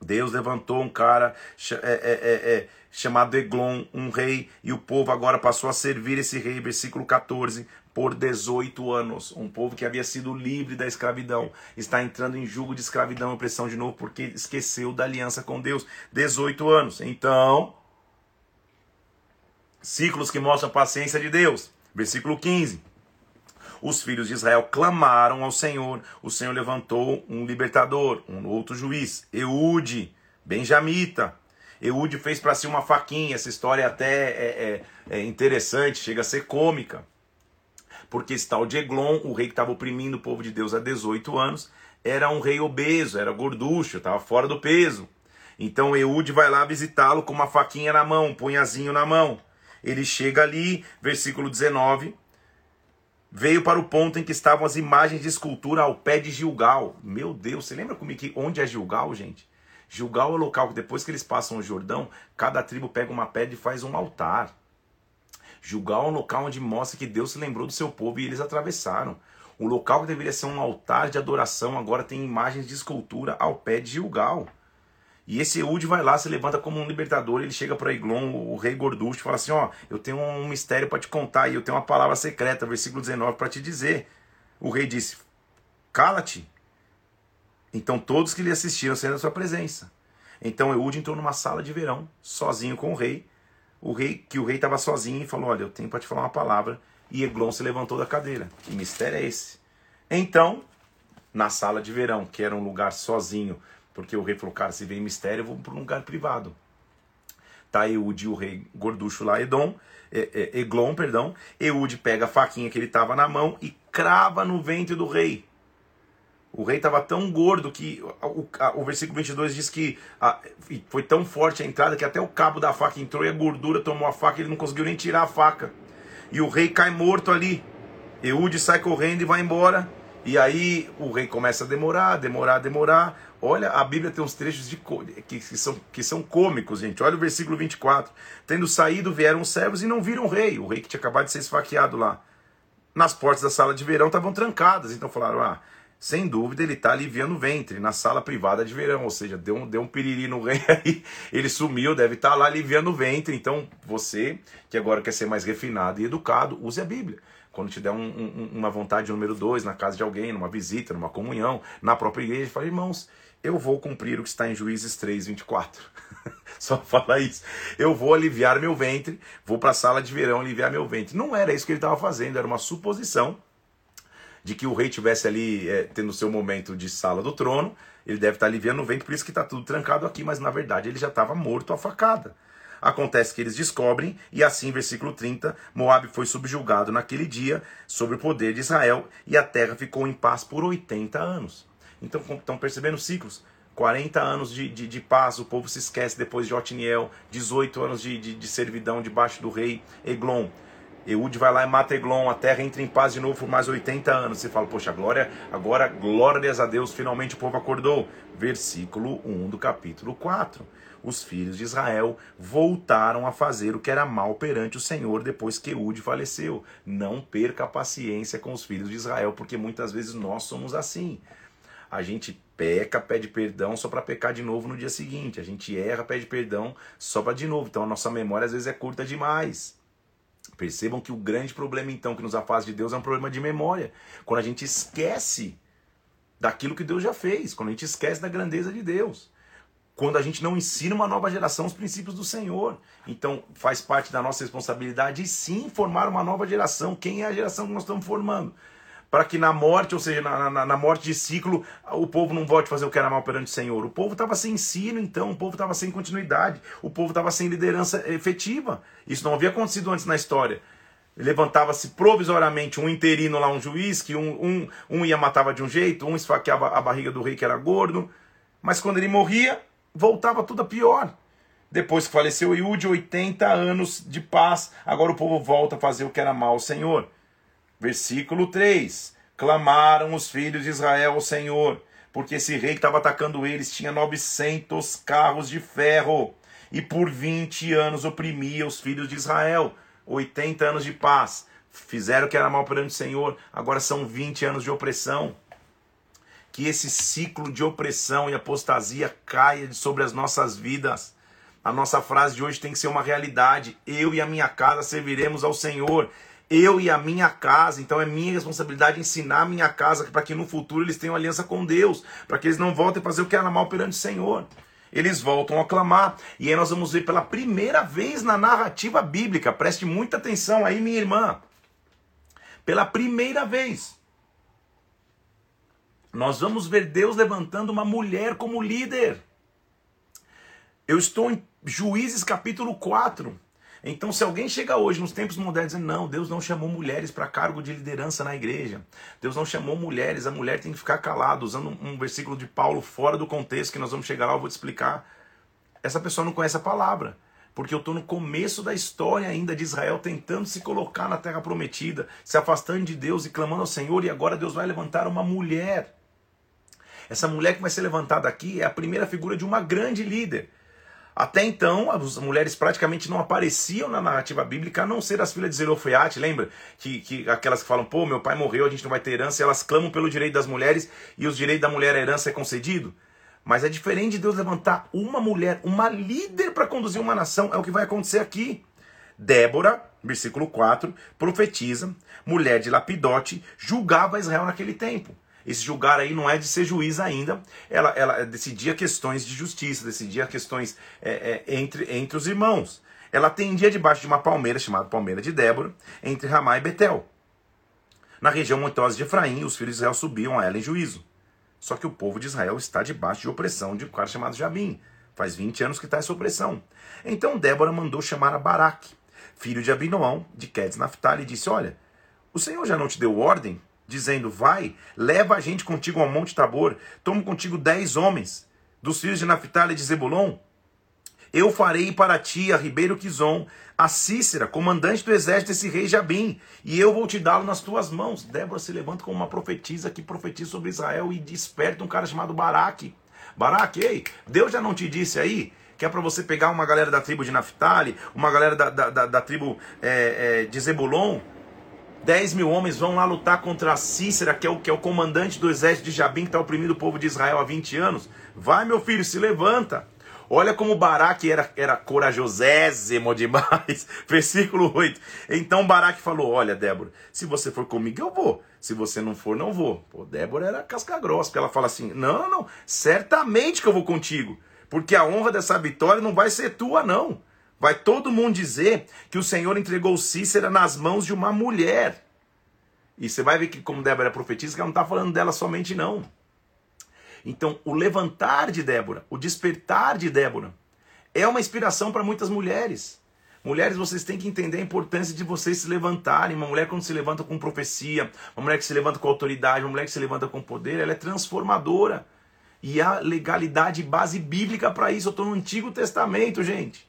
Deus levantou um cara é, é, é, é, chamado Eglon, um rei, e o povo agora passou a servir esse rei, versículo 14, por 18 anos. Um povo que havia sido livre da escravidão está entrando em jugo de escravidão e opressão de novo porque esqueceu da aliança com Deus. 18 anos. Então, ciclos que mostram a paciência de Deus. Versículo 15 os filhos de Israel clamaram ao Senhor. O Senhor levantou um libertador, um outro juiz, Eude, benjamita. Eude fez para si uma faquinha. Essa história até é, é, é interessante, chega a ser cômica. Porque esse tal de Eglon, o rei que estava oprimindo o povo de Deus há 18 anos, era um rei obeso, era gorducho, estava fora do peso. Então Eude vai lá visitá-lo com uma faquinha na mão, um punhazinho na mão. Ele chega ali, versículo 19, veio para o ponto em que estavam as imagens de escultura ao pé de Gilgal. Meu Deus, você lembra comigo que onde é Gilgal, gente? Gilgal é o local que depois que eles passam o Jordão, cada tribo pega uma pedra e faz um altar. Gilgal é um local onde mostra que Deus se lembrou do seu povo e eles atravessaram. O local que deveria ser um altar de adoração agora tem imagens de escultura ao pé de Gilgal. E esse Eude vai lá, se levanta como um libertador, ele chega para Eglon, o rei gorducho, e fala assim: Ó, eu tenho um mistério para te contar e eu tenho uma palavra secreta, versículo 19, para te dizer. O rei disse: Cala-te. Então todos que lhe assistiram saíram da sua presença. Então Eude entrou numa sala de verão, sozinho com o rei. O rei, que o rei estava sozinho e falou: Olha, eu tenho para te falar uma palavra. E Eglon se levantou da cadeira. Que mistério é esse? Então, na sala de verão, que era um lugar sozinho, porque o rei falou, cara, se vem mistério, eu vou para um lugar privado. Tá Eude, o rei gorducho lá, Edom, é, é, Eglon, perdão. Eude pega a faquinha que ele tava na mão e crava no ventre do rei. O rei estava tão gordo que o, o versículo 22 diz que a, foi tão forte a entrada que até o cabo da faca entrou e a gordura tomou a faca e ele não conseguiu nem tirar a faca. E o rei cai morto ali. Eude sai correndo e vai embora. E aí o rei começa a demorar, demorar, demorar. Olha, a Bíblia tem uns trechos de, que, que, são, que são cômicos, gente. Olha o versículo 24. Tendo saído, vieram os servos e não viram o rei, o rei que tinha acabado de ser esfaqueado lá. Nas portas da sala de verão estavam trancadas, então falaram: ah, sem dúvida ele está aliviando o ventre na sala privada de verão, ou seja, deu um, deu um piriri no rei [laughs] aí, ele sumiu, deve estar tá lá aliviando o ventre. Então você, que agora quer ser mais refinado e educado, use a Bíblia quando te der um, um, uma vontade número dois na casa de alguém, numa visita, numa comunhão, na própria igreja, fala, irmãos, eu vou cumprir o que está em Juízes 3, 24. [laughs] Só fala isso. Eu vou aliviar meu ventre, vou para a sala de verão aliviar meu ventre. Não era isso que ele estava fazendo, era uma suposição de que o rei tivesse ali é, tendo seu momento de sala do trono, ele deve estar tá aliviando o ventre, por isso que está tudo trancado aqui, mas na verdade ele já estava morto a facada. Acontece que eles descobrem, e assim, versículo 30, Moab foi subjugado naquele dia sobre o poder de Israel, e a terra ficou em paz por 80 anos. Então, estão percebendo ciclos? 40 anos de, de, de, paz, o povo se esquece depois de Otiniel, 18 anos de, de, de servidão debaixo do rei Eglon. Eude vai lá e mata Eglon, a terra entra em paz de novo por mais 80 anos. Você fala, poxa, glória, agora glórias a Deus, finalmente o povo acordou. Versículo 1 do capítulo 4 os filhos de Israel voltaram a fazer o que era mal perante o Senhor depois que Eude faleceu. Não perca a paciência com os filhos de Israel, porque muitas vezes nós somos assim. A gente peca, pede perdão só para pecar de novo no dia seguinte. A gente erra, pede perdão só para de novo. Então a nossa memória às vezes é curta demais. Percebam que o grande problema então que nos afasta de Deus é um problema de memória. Quando a gente esquece daquilo que Deus já fez, quando a gente esquece da grandeza de Deus quando a gente não ensina uma nova geração os princípios do Senhor. Então, faz parte da nossa responsabilidade sim formar uma nova geração. Quem é a geração que nós estamos formando? Para que na morte, ou seja, na, na, na, morte de ciclo, o povo não volte a fazer o que era mal perante o Senhor. O povo estava sem ensino, então, o povo estava sem continuidade, o povo estava sem liderança efetiva. Isso não havia acontecido antes na história. Levantava-se provisoriamente um interino lá, um juiz, que um, um, um ia matava de um jeito, um esfaqueava a barriga do rei que era gordo, mas quando ele morria, voltava tudo a pior. Depois que faleceu Iude, 80 anos de paz, agora o povo volta a fazer o que era mal ao Senhor. Versículo 3: Clamaram os filhos de Israel ao Senhor, porque esse rei que estava atacando eles tinha 900 carros de ferro, e por 20 anos oprimia os filhos de Israel. 80 anos de paz. Fizeram o que era mal perante o Senhor, agora são 20 anos de opressão que esse ciclo de opressão e apostasia caia sobre as nossas vidas. A nossa frase de hoje tem que ser uma realidade. Eu e a minha casa serviremos ao Senhor. Eu e a minha casa, então é minha responsabilidade ensinar a minha casa para que no futuro eles tenham aliança com Deus, para que eles não voltem a fazer o que era mal perante o Senhor. Eles voltam a clamar, e aí nós vamos ver pela primeira vez na narrativa bíblica, preste muita atenção aí, minha irmã. Pela primeira vez, nós vamos ver Deus levantando uma mulher como líder. Eu estou em Juízes capítulo 4. Então, se alguém chega hoje nos tempos modernos dizendo, não, Deus não chamou mulheres para cargo de liderança na igreja, Deus não chamou mulheres, a mulher tem que ficar calada, usando um versículo de Paulo fora do contexto, que nós vamos chegar lá, eu vou te explicar. Essa pessoa não conhece a palavra, porque eu estou no começo da história ainda de Israel, tentando se colocar na terra prometida, se afastando de Deus e clamando ao Senhor, e agora Deus vai levantar uma mulher. Essa mulher que vai ser levantada aqui é a primeira figura de uma grande líder. Até então, as mulheres praticamente não apareciam na narrativa bíblica, a não ser as filhas de Zelofeate, lembra? Que, que aquelas que falam, pô, meu pai morreu, a gente não vai ter herança, elas clamam pelo direito das mulheres, e os direitos da mulher, a herança é concedido. Mas é diferente de Deus levantar uma mulher, uma líder para conduzir uma nação, é o que vai acontecer aqui. Débora, versículo 4, profetiza, mulher de Lapidote, julgava Israel naquele tempo. Esse julgar aí não é de ser juiz ainda, ela, ela decidia questões de justiça, decidia questões é, é, entre, entre os irmãos. Ela atendia debaixo de uma palmeira chamada Palmeira de Débora, entre Ramá e Betel. Na região montosa de Efraim, os filhos de Israel subiam a ela em juízo. Só que o povo de Israel está debaixo de opressão de um cara chamado Jabim. Faz 20 anos que está essa opressão. Então Débora mandou chamar a Baraque, filho de Abinoão, de Quedes Naphtali, e disse: Olha, o Senhor já não te deu ordem dizendo: Vai, leva a gente contigo ao Monte Tabor, toma contigo dez homens, dos filhos de Naphtali e de Zebulon. Eu farei para ti a Ribeiro Quizon, a Cícera, comandante do exército desse rei Jabim, e eu vou te dá-lo nas tuas mãos. Débora se levanta como uma profetisa que profetiza sobre Israel e desperta um cara chamado Baraque. Baraque, ei, Deus já não te disse aí que é para você pegar uma galera da tribo de Naphtali, uma galera da, da, da, da tribo é, é, de Zebulon, 10 mil homens vão lá lutar contra Cícera, que é o, que é o comandante do exército de Jabim, que está oprimindo o povo de Israel há 20 anos. Vai, meu filho, se levanta. Olha como Baraque era, era corajosésimo demais. [laughs] Versículo 8. Então Baraque falou: Olha, Débora, se você for comigo, eu vou. Se você não for, não vou. Pô, Débora era casca grossa, porque ela fala assim: Não, não, não, certamente que eu vou contigo. Porque a honra dessa vitória não vai ser tua, não. Vai todo mundo dizer que o Senhor entregou Cícera nas mãos de uma mulher. E você vai ver que, como Débora é que ela não está falando dela somente, não. Então, o levantar de Débora, o despertar de Débora, é uma inspiração para muitas mulheres. Mulheres, vocês têm que entender a importância de vocês se levantarem. Uma mulher, quando se levanta com profecia, uma mulher que se levanta com autoridade, uma mulher que se levanta com poder, ela é transformadora. E há legalidade base bíblica para isso. Eu estou no Antigo Testamento, gente.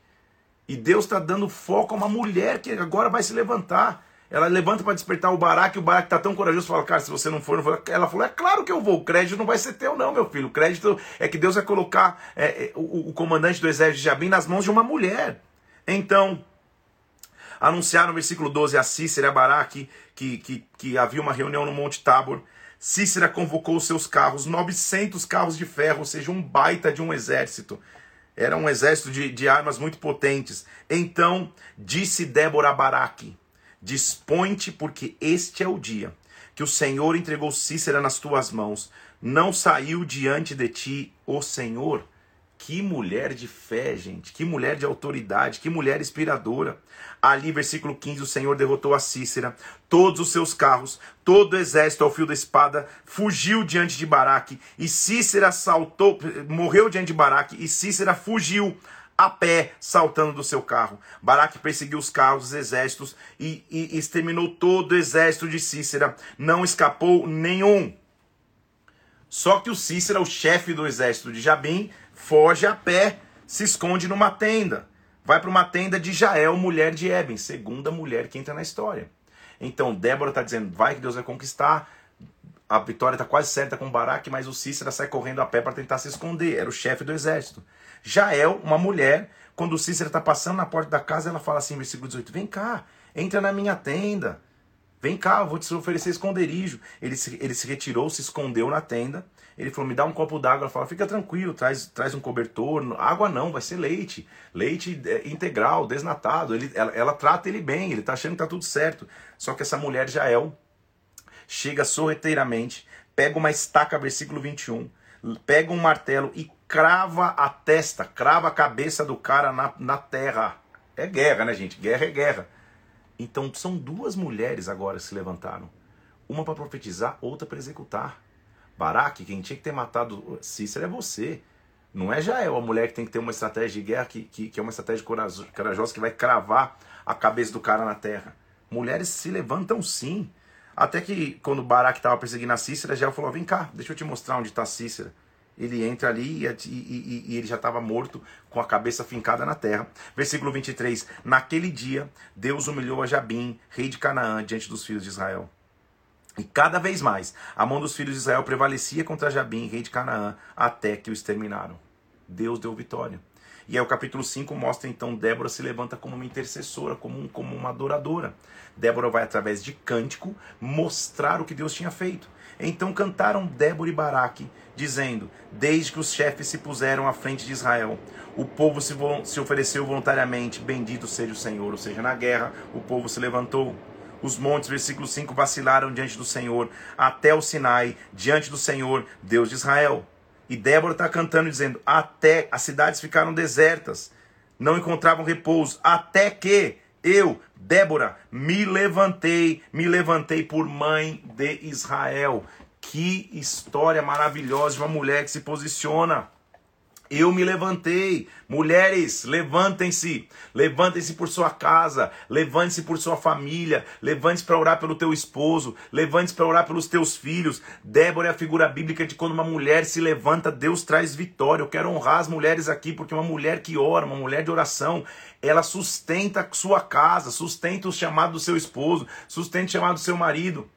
E Deus está dando foco a uma mulher que agora vai se levantar. Ela levanta para despertar o Baraque, e o Baraque está tão corajoso, fala, cara, se você não for, não for. Ela falou, é claro que eu vou, o crédito não vai ser teu não, meu filho. O crédito é que Deus vai colocar é, é, o, o, comandante do exército de Jabim nas mãos de uma mulher. Então, anunciaram no versículo 12 a Cícera e a Baraque que, que, que havia uma reunião no Monte Tabor. Cícera convocou os seus carros, 900 carros de ferro, ou seja, um baita de um exército. Era um exército de, de armas muito potentes. Então disse Débora a Baraque: Dispõe-te, porque este é o dia que o Senhor entregou Cícera nas tuas mãos. Não saiu diante de ti o Senhor que mulher de fé, gente. Que mulher de autoridade. Que mulher inspiradora. Ali, versículo 15: o Senhor derrotou a Cícera, todos os seus carros, todo o exército ao fio da espada fugiu diante de Baraque. E Cícera saltou, morreu diante de Baraque. E Cícera fugiu a pé, saltando do seu carro. Baraque perseguiu os carros, os exércitos e, e exterminou todo o exército de Cícera. Não escapou nenhum. Só que o Cícera, o chefe do exército de Jabim, foge a pé, se esconde numa tenda. Vai para uma tenda de Jael, mulher de Eben, segunda mulher que entra na história. Então Débora está dizendo: vai que Deus vai conquistar. A vitória está quase certa com Baraque, mas o Cícera sai correndo a pé para tentar se esconder. Era o chefe do exército. Jael, uma mulher, quando o Cícera está passando na porta da casa, ela fala assim, versículo 18: Vem cá, entra na minha tenda. Vem cá, eu vou te oferecer esconderijo. Ele se, ele se retirou, se escondeu na tenda. Ele falou: me dá um copo d'água. Ela falou: fica tranquilo, traz, traz um cobertor. Água não, vai ser leite. Leite é, integral, desnatado. Ele, ela, ela trata ele bem, ele tá achando que tá tudo certo. Só que essa mulher, Jael, chega sorrateiramente, pega uma estaca, versículo 21, pega um martelo e crava a testa, crava a cabeça do cara na, na terra. É guerra, né, gente? Guerra é guerra. Então são duas mulheres agora que se levantaram. Uma para profetizar, outra para executar. Baraque, quem tinha que ter matado Cícero é você. Não é Jael, a mulher que tem que ter uma estratégia de guerra, que, que, que é uma estratégia corajosa, que vai cravar a cabeça do cara na terra. Mulheres se levantam sim. Até que quando Baraque estava perseguindo a Cícera, Jael falou: Vem cá, deixa eu te mostrar onde está Cícera. Ele entra ali e, e, e, e ele já estava morto com a cabeça fincada na terra. Versículo 23: Naquele dia, Deus humilhou a Jabim, rei de Canaã, diante dos filhos de Israel. E cada vez mais, a mão dos filhos de Israel prevalecia contra Jabim, rei de Canaã, até que o exterminaram. Deus deu vitória. E aí o capítulo 5 mostra então Débora se levanta como uma intercessora, como, um, como uma adoradora. Débora vai através de cântico mostrar o que Deus tinha feito. Então cantaram Débora e Baraque, dizendo: Desde que os chefes se puseram à frente de Israel, o povo se, se ofereceu voluntariamente, bendito seja o Senhor. Ou seja, na guerra, o povo se levantou. Os montes, versículo 5, vacilaram diante do Senhor, até o Sinai, diante do Senhor, Deus de Israel. E Débora está cantando, dizendo: Até as cidades ficaram desertas, não encontravam repouso, até que eu, Débora, me levantei, me levantei por mãe de Israel. Que história maravilhosa de uma mulher que se posiciona. Eu me levantei. Mulheres, levantem-se. Levantem-se por sua casa. Levante-se por sua família. Levante-se para orar pelo teu esposo. Levante-se para orar pelos teus filhos. Débora é a figura bíblica de quando uma mulher se levanta, Deus traz vitória. Eu quero honrar as mulheres aqui, porque uma mulher que ora, uma mulher de oração, ela sustenta sua casa, sustenta o chamado do seu esposo, sustenta o chamado do seu marido.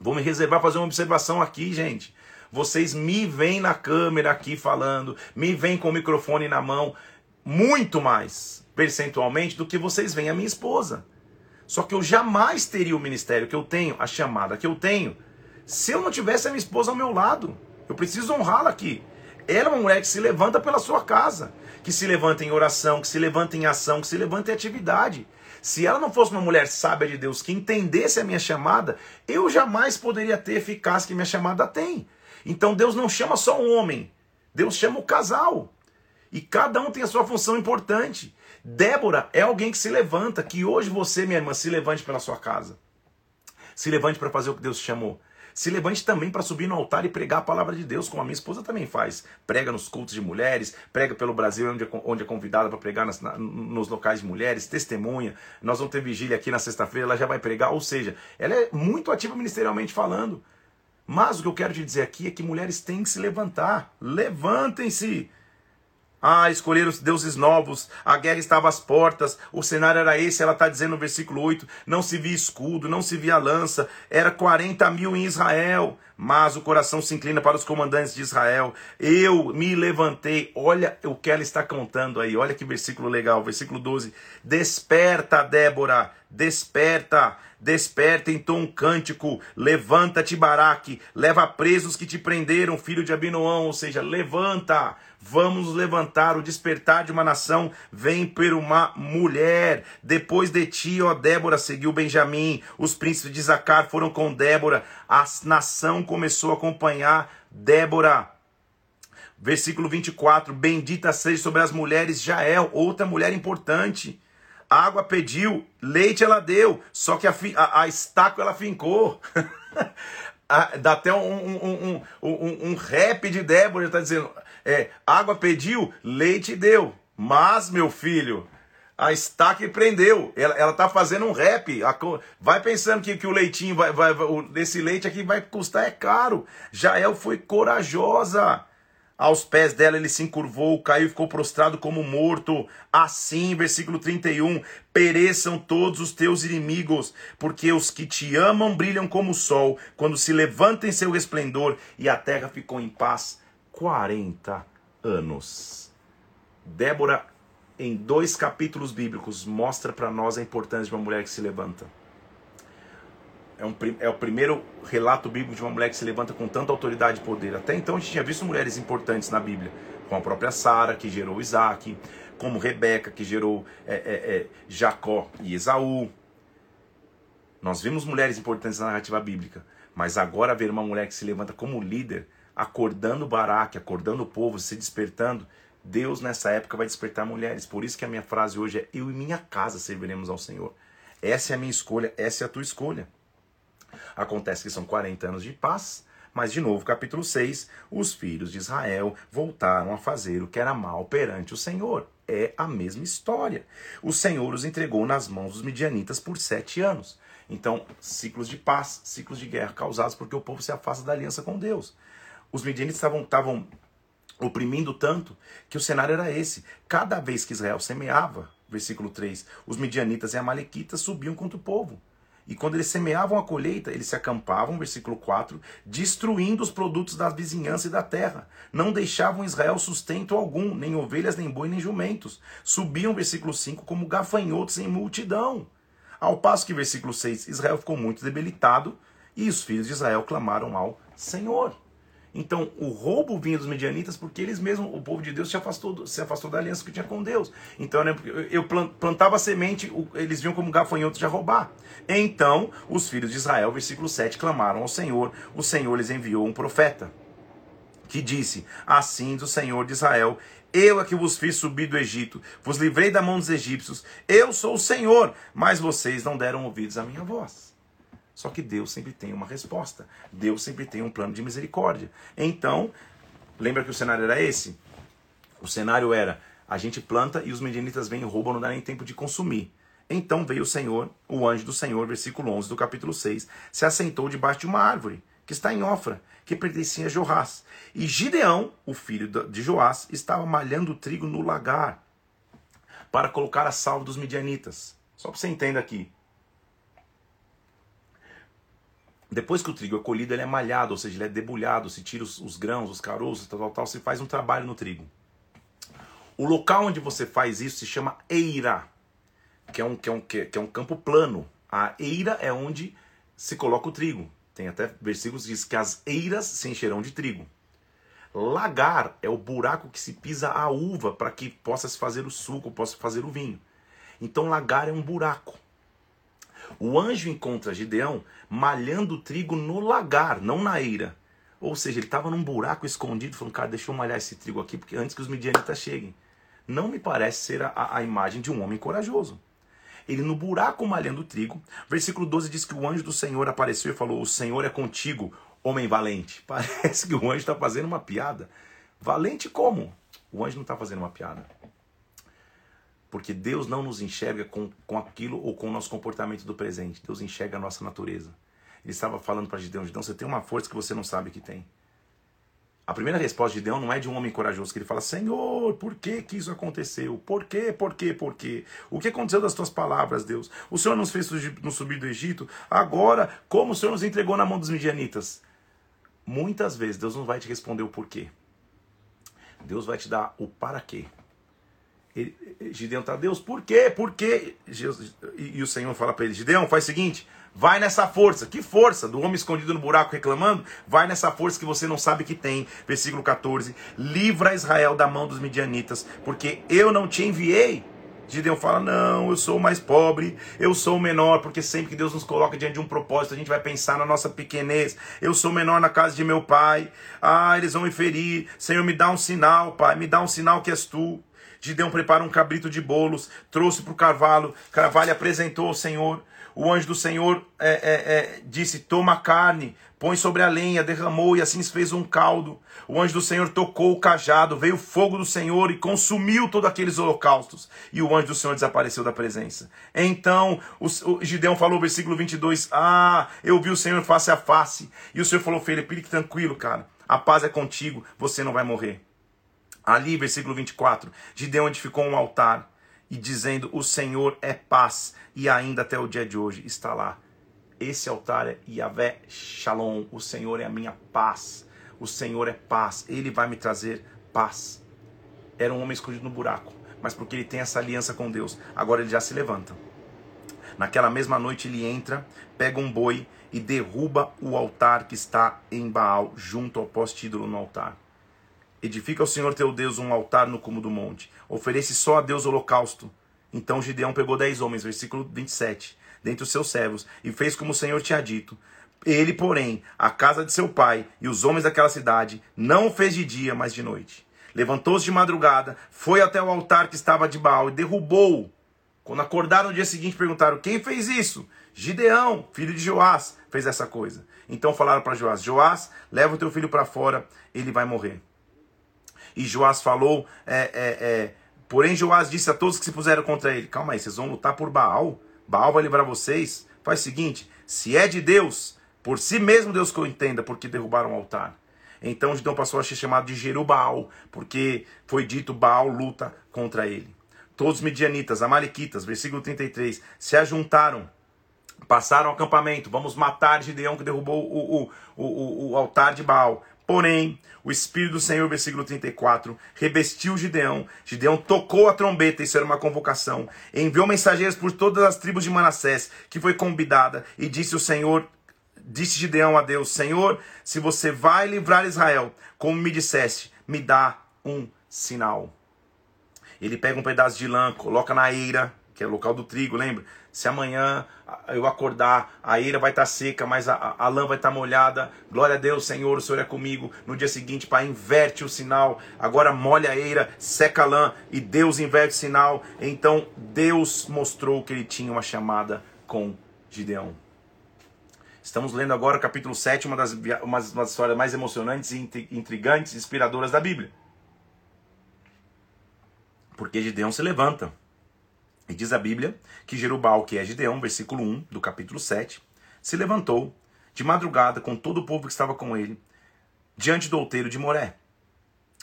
Vou me reservar fazer uma observação aqui, gente. Vocês me veem na câmera aqui falando, me veem com o microfone na mão, muito mais percentualmente do que vocês veem a minha esposa. Só que eu jamais teria o ministério que eu tenho, a chamada que eu tenho, se eu não tivesse a minha esposa ao meu lado. Eu preciso honrá-la aqui. Ela é uma mulher que se levanta pela sua casa, que se levanta em oração, que se levanta em ação, que se levanta em atividade. Se ela não fosse uma mulher sábia de Deus que entendesse a minha chamada, eu jamais poderia ter eficácia que minha chamada tem. Então Deus não chama só um homem, Deus chama o casal. E cada um tem a sua função importante. Débora é alguém que se levanta, que hoje você, minha irmã, se levante pela sua casa. Se levante para fazer o que Deus chamou. Se levante também para subir no altar e pregar a palavra de Deus, como a minha esposa também faz. Prega nos cultos de mulheres, prega pelo Brasil, onde é, onde é convidada para pregar nas, na, nos locais de mulheres, testemunha. Nós vamos ter vigília aqui na sexta-feira, ela já vai pregar. Ou seja, ela é muito ativa ministerialmente falando. Mas o que eu quero te dizer aqui é que mulheres têm que se levantar. Levantem-se. Ah, escolheram deuses novos, a guerra estava às portas, o cenário era esse, ela está dizendo no versículo 8: não se via escudo, não se via lança, era 40 mil em Israel, mas o coração se inclina para os comandantes de Israel. Eu me levantei, olha o que ela está contando aí, olha que versículo legal, versículo 12: Desperta, Débora, desperta. Desperta então um cântico, levanta-te, Baraque, leva presos que te prenderam, filho de Abinoão, ou seja, levanta, vamos levantar, o despertar de uma nação vem por uma mulher. Depois de ti, ó Débora, seguiu Benjamim, os príncipes de Zacar foram com Débora, a nação começou a acompanhar Débora. Versículo 24: Bendita seja sobre as mulheres Jael, outra mulher importante água pediu, leite ela deu, só que a, a, a estaca ela fincou. [laughs] Dá até um, um, um, um, um rap de Débora, está dizendo: é, água pediu, leite deu. Mas, meu filho, a estaca prendeu. Ela, ela tá fazendo um rap. A, vai pensando que, que o leitinho, vai, vai, vai, esse leite aqui vai custar, é caro. Jael foi corajosa. Aos pés dela ele se encurvou, caiu e ficou prostrado como morto. Assim, versículo 31, pereçam todos os teus inimigos, porque os que te amam brilham como o sol, quando se levanta em seu resplendor, e a terra ficou em paz 40 anos. Débora, em dois capítulos bíblicos, mostra para nós a importância de uma mulher que se levanta. é, um, é o primeiro relato bíblico de uma mulher que se levanta com tanta autoridade e poder. Até então a gente tinha visto mulheres importantes na Bíblia, como a própria Sara, que gerou Isaac, como Rebeca, que gerou é, é, é, Jacó e Esaú. Nós vimos mulheres importantes na narrativa bíblica, mas agora ver uma mulher que se levanta como líder, acordando Baraque, acordando o povo, se despertando, Deus nessa época vai despertar mulheres. Por isso que a minha frase hoje é: Eu e minha casa serviremos ao Senhor. Essa é a minha escolha, essa é a tua escolha. Acontece que são 40 anos de paz, mas de novo, capítulo 6, os filhos de Israel voltaram a fazer o que era mal perante o Senhor. É a mesma história. O Senhor os entregou nas mãos dos midianitas por sete anos. Então, ciclos de paz, ciclos de guerra causados porque o povo se afasta da aliança com Deus. Os midianitas estavam oprimindo tanto que o cenário era esse. Cada vez que Israel semeava, versículo 3, os midianitas e amalequitas subiam contra o povo. E quando eles semeavam a colheita, eles se acampavam, versículo 4, destruindo os produtos da vizinhança e da terra. Não deixavam Israel sustento algum, nem ovelhas, nem boi, nem jumentos. Subiam, versículo 5, como gafanhotos em multidão. Ao passo que, versículo 6, Israel ficou muito debilitado e os filhos de Israel clamaram ao Senhor. Então, o roubo vinha dos medianitas porque eles mesmos, o povo de Deus, se afastou, se afastou da aliança que tinha com Deus. Então, né, eu plantava semente, eles vinham como gafanhotos de roubar. Então, os filhos de Israel, versículo 7, clamaram ao Senhor. O Senhor lhes enviou um profeta que disse: Assim do Senhor de Israel, eu é que vos fiz subir do Egito, vos livrei da mão dos egípcios. Eu sou o Senhor, mas vocês não deram ouvidos à minha voz. Só que Deus sempre tem uma resposta. Deus sempre tem um plano de misericórdia. Então, lembra que o cenário era esse? O cenário era: a gente planta e os medianitas vêm e roubam, não dá nem tempo de consumir. Então veio o Senhor, o anjo do Senhor, versículo 11 do capítulo 6, se assentou debaixo de uma árvore, que está em Ofra, que pertencia a Joás. E Gideão, o filho de Joás, estava malhando o trigo no lagar, para colocar a salvo dos midianitas. Só para você entender aqui. Depois que o trigo é colhido, ele é malhado, ou seja, ele é debulhado, se tira os, os grãos, os caroços, tal, tal, tal, se faz um trabalho no trigo. O local onde você faz isso se chama eira, que é um, que é um, que é um campo plano. A eira é onde se coloca o trigo. Tem até versículos que diz que as eiras se encherão de trigo. Lagar é o buraco que se pisa a uva para que possa se fazer o suco, possa fazer o vinho. Então lagar é um buraco. O anjo encontra Gideão malhando trigo no lagar, não na eira. Ou seja, ele estava num buraco escondido, falando, cara, deixa eu malhar esse trigo aqui, porque antes que os midianitas cheguem. Não me parece ser a, a imagem de um homem corajoso. Ele no buraco malhando trigo. Versículo 12 diz que o anjo do Senhor apareceu e falou: O Senhor é contigo, homem valente. [laughs] Parece que o anjo está fazendo uma piada. Valente como? O anjo não está fazendo uma piada. Porque Deus não nos enxerga com, com aquilo ou com o nosso comportamento do presente. Deus enxerga a nossa natureza. Ele estava falando para Gideão: Gideão, você tem uma força que você não sabe que tem. A primeira resposta de Gideão não é de um homem corajoso, que ele fala: Senhor, por que, que isso aconteceu? Por quê, por quê, por quê? O que aconteceu das tuas palavras, Deus? O Senhor nos fez nos subir do Egito, agora, como o Senhor nos entregou na mão dos midianitas? Muitas vezes Deus não vai te responder o porquê. Deus vai te dar o para quê. Gideão está, Deus, por quê? Por quê? Jesus, e, e o Senhor fala para ele: Gideão, faz o seguinte, vai nessa força. Que força? Do homem escondido no buraco reclamando? Vai nessa força que você não sabe que tem. Versículo 14: Livra Israel da mão dos midianitas, porque eu não te enviei. Gideão fala: Não, eu sou o mais pobre, eu sou o menor, porque sempre que Deus nos coloca diante de um propósito, a gente vai pensar na nossa pequenez. Eu sou menor na casa de meu pai. Ah, eles vão me ferir. Senhor, me dá um sinal, pai, me dá um sinal que és tu. Gideão prepara um cabrito de bolos, trouxe para o carvalho, carvalho apresentou ao Senhor. O anjo do Senhor é, é, é, disse: Toma carne, põe sobre a lenha, derramou e assim se fez um caldo. O anjo do Senhor tocou o cajado, veio o fogo do Senhor e consumiu todos aqueles holocaustos. E o anjo do Senhor desapareceu da presença. Então o, o Gideão falou, versículo 22, Ah, eu vi o Senhor face a face. E o Senhor falou, Felipe, fique tranquilo, cara. A paz é contigo, você não vai morrer. Ali, versículo 24, Gideão edificou um altar e dizendo: O Senhor é paz, e ainda até o dia de hoje está lá. Esse altar é Yahvé Shalom, o Senhor é a minha paz, o Senhor é paz, ele vai me trazer paz. Era um homem escondido no buraco, mas porque ele tem essa aliança com Deus, agora ele já se levanta. Naquela mesma noite ele entra, pega um boi e derruba o altar que está em Baal, junto ao poste ídolo no altar. Edifica ao Senhor teu Deus um altar no cume do monte. Oferece só a Deus holocausto. Então Gideão pegou dez homens, versículo 27, dentre os seus servos, e fez como o Senhor tinha dito. Ele, porém, a casa de seu pai e os homens daquela cidade, não o fez de dia, mas de noite. Levantou-se de madrugada, foi até o altar que estava de Baal e derrubou. Quando acordaram no dia seguinte, perguntaram: Quem fez isso? Gideão, filho de Joás, fez essa coisa. Então falaram para Joás: Joás, leva o teu filho para fora, ele vai morrer. E Joás falou, é, é, é, porém Joás disse a todos que se puseram contra ele: Calma aí, vocês vão lutar por Baal? Baal vai livrar vocês? Faz o seguinte: se é de Deus, por si mesmo Deus que eu entenda, porque derrubaram o altar. Então Gideão passou a ser chamado de Jerubaal, porque foi dito Baal luta contra ele. Todos os medianitas, amalequitas, versículo 33, se ajuntaram, passaram ao acampamento, vamos matar Gideão que derrubou o, o, o, o altar de Baal. Porém, o Espírito do Senhor, versículo 34, revestiu Gideão. Gideão tocou a trombeta, isso era uma convocação. Enviou mensageiros por todas as tribos de Manassés, que foi convidada, e disse o Senhor, disse Gideão a Deus: Senhor, se você vai livrar Israel, como me disseste, me dá um sinal. Ele pega um pedaço de lã, coloca na eira, que é o local do trigo, lembra? Se amanhã eu acordar, a eira vai estar tá seca, mas a, a, lã vai estar tá molhada. Glória a Deus, Senhor, o Senhor é comigo. No dia seguinte, Pai, inverte o sinal. Agora molha a eira, seca a lã e Deus inverte o sinal. Então Deus mostrou que ele tinha uma chamada com Gideão. Estamos lendo agora o capítulo 7, uma das, uma das histórias mais emocionantes, intrigantes, inspiradoras da Bíblia. Porque Gideão se levanta e diz a Bíblia que Jerubal, que é Gideão, versículo 1 do capítulo 7, se levantou de madrugada com todo o povo que estava com ele, diante do outeiro de Moré.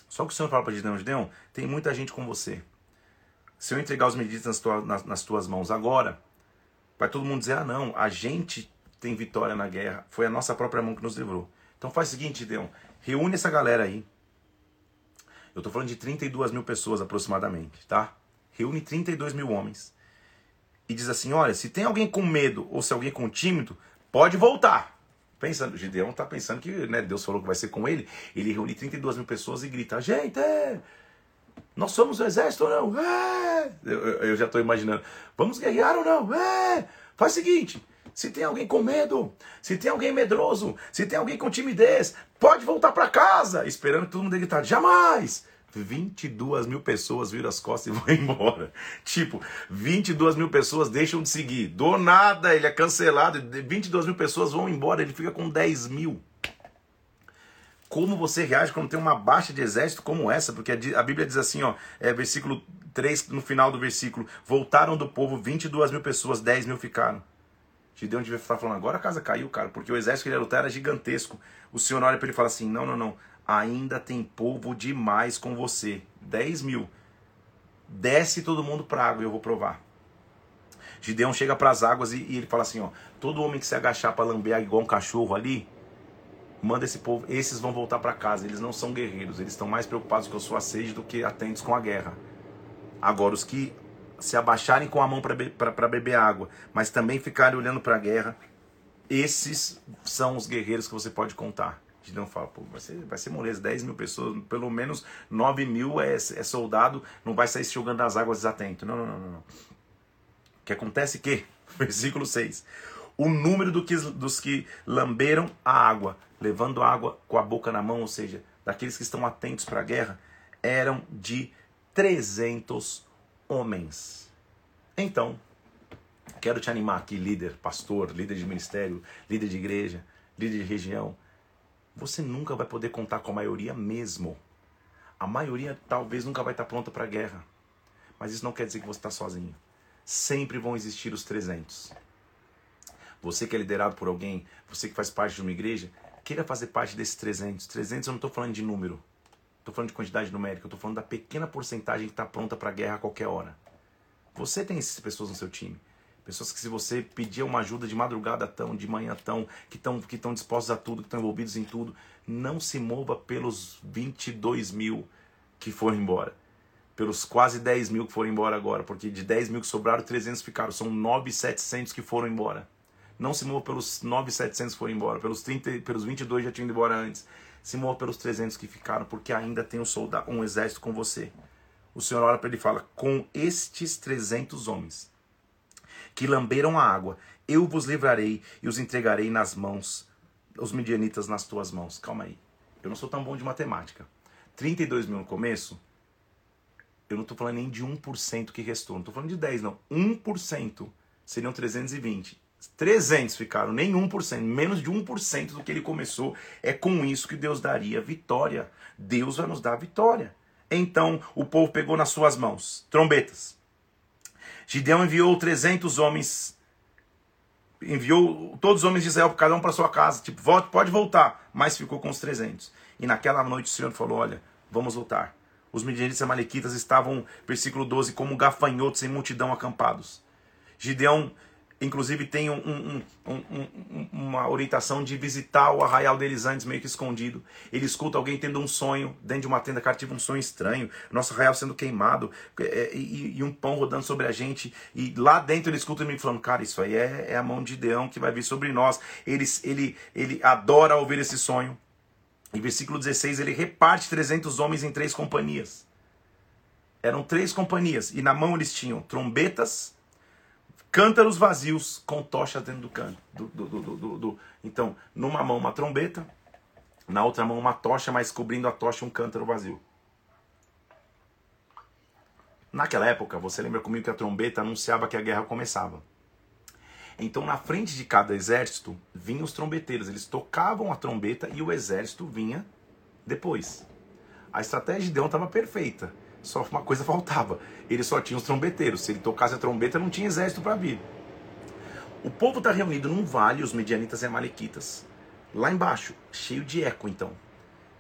Só que o Senhor fala para Gideão, Gideão, tem muita gente com você. Se eu entregar os medidas nas, tua, nas, nas tuas mãos agora, vai todo mundo dizer, ah não, a gente tem vitória na guerra, foi a nossa própria mão que nos livrou. Então faz o seguinte, Gideão, reúne essa galera aí. Eu estou falando de 32 mil pessoas aproximadamente, tá? Reúne 32 mil homens e diz assim: olha, se tem alguém com medo ou se alguém com tímido, pode voltar. Pensando, Gideão está pensando que né, Deus falou que vai ser com ele. Ele reúne 32 mil pessoas e grita: gente, é, nós somos o exército ou não? É. Eu, eu já estou imaginando: vamos guerrear ou não? É. Faz o seguinte: se tem alguém com medo, se tem alguém medroso, se tem alguém com timidez, pode voltar para casa, esperando que todo mundo gritar: jamais! 22 mil pessoas viram as costas e [laughs] vão embora. Tipo, 22 mil pessoas deixam de seguir. Do nada ele é cancelado. 22 mil pessoas vão embora. Ele fica com 10 mil. Como você reage quando tem uma baixa de exército como essa? Porque a Bíblia diz assim, ó, é, versículo 3, no final do versículo: Voltaram do povo 22 mil pessoas, 10 mil ficaram. Gideon devia estar falando, agora a casa caiu, cara, porque o exército que ele ia lutar era gigantesco. O Senhor olha para ele e fala assim: não, não, não ainda tem povo demais com você. 10 mil. Desce todo mundo para água e eu vou provar. Gideão chega para as águas e, e, ele fala assim: ó, todo homem que se agachar para lamber igual um cachorro ali, manda esse povo, esses vão voltar para casa. Eles não são guerreiros, eles estão mais preocupados com a sua sede do que atentos com a guerra. Agora, os que se abaixarem com a mão para be beber água, mas também ficarem olhando para a guerra, esses são os guerreiros que você pode contar. Gideão fala, pô, vai ser, vai ser moleza, 10 mil pessoas, pelo menos 9 mil é, é soldado, não vai sair se jogando nas águas desatento. Não, não, não, não. O que acontece é que, [laughs] versículo 6, o número do que, dos que lamberam a água, levando a água com a boca na mão, ou seja, daqueles que estão atentos para a guerra, eram de 300 homens. Então, quero te animar aqui, líder, pastor, líder de ministério, líder de igreja, líder de região, você nunca vai poder contar com a maioria mesmo. A maioria talvez nunca vai estar pronta para a guerra. Mas isso não quer dizer que você está sozinho. Sempre vão existir os 300. Você que é liderado por alguém, você que faz parte de uma igreja, queira fazer parte desses 300. 300 eu não estou falando de número. Estou falando de quantidade numérica. Estou falando da pequena porcentagem que está pronta para a guerra a qualquer hora. Você tem essas pessoas no seu time. Pessoas que se você pedir uma ajuda de madrugada tão, de manhã tão, que estão que dispostos a tudo, que estão envolvidos em tudo, não se mova pelos 22 mil que foram embora. pelos quase 10 mil que foram embora agora, porque de 10 mil que sobraram, 300 ficaram. São 9,700 que foram embora. Não se mova pelos 9,700 que foram embora, pelos, 30, pelos 22 já tinham ido embora antes. Se mova pelos 300 que ficaram, porque ainda tem um soldado, um exército com você. O Senhor olha para ele e fala: Com estes 300 homens que lamberam a água, eu vos livrarei e os entregarei nas mãos, os midianitas nas tuas mãos. Calma aí. Eu não sou tão bom de matemática. 32 mil no começo, eu não estou falando nem de 1% que restou. Não estou falando de 10, não. 1% seriam 320. 300 ficaram, nem 1%, menos de 1% do que ele começou. É com isso que Deus daria vitória. Deus vai nos dar vitória. Então o povo pegou nas suas mãos trombetas. Gideão enviou 300 homens, enviou todos os homens de Israel, cada um para sua casa, tipo, volte, pode voltar, mas ficou com os 300. E naquela noite o Senhor falou: Olha, vamos voltar. Os midianitas e amalequitas estavam, versículo 12, como gafanhotos em multidão acampados. Gideão Inclusive tem um, um, um, uma orientação de visitar o arraial deles antes, meio que escondido. Ele escuta alguém tendo um sonho dentro de uma tenda, cara, tive um sonho estranho, nosso arraial sendo queimado é, e, e, um pão rodando sobre a gente. E lá dentro ele escuta me falando, cara, isso aí é, é, a mão de Deão que vai vir sobre nós. Ele, ele, ele adora ouvir esse sonho. Em versículo 16, ele reparte 300 homens em três companhias. Eram três companhias, e na mão eles tinham trombetas, cântaros vazios com tochas dentro do canto. Do, do, do, Então, numa mão uma trombeta, na outra mão uma tocha, mas cobrindo a tocha um cântaro vazio. Naquela época, você lembra comigo que a trombeta anunciava que a guerra começava. Então, na frente de cada exército, vinham os trombeteiros. Eles tocavam a trombeta e o exército vinha depois. A estratégia de Deus estava perfeita. Só uma coisa faltava. Ele só tinha os trombeteiros. Se ele tocasse a trombeta, não tinha exército para vir. O povo está reunido num vale, os medianitas e amalequitas. Lá embaixo, cheio de eco, então.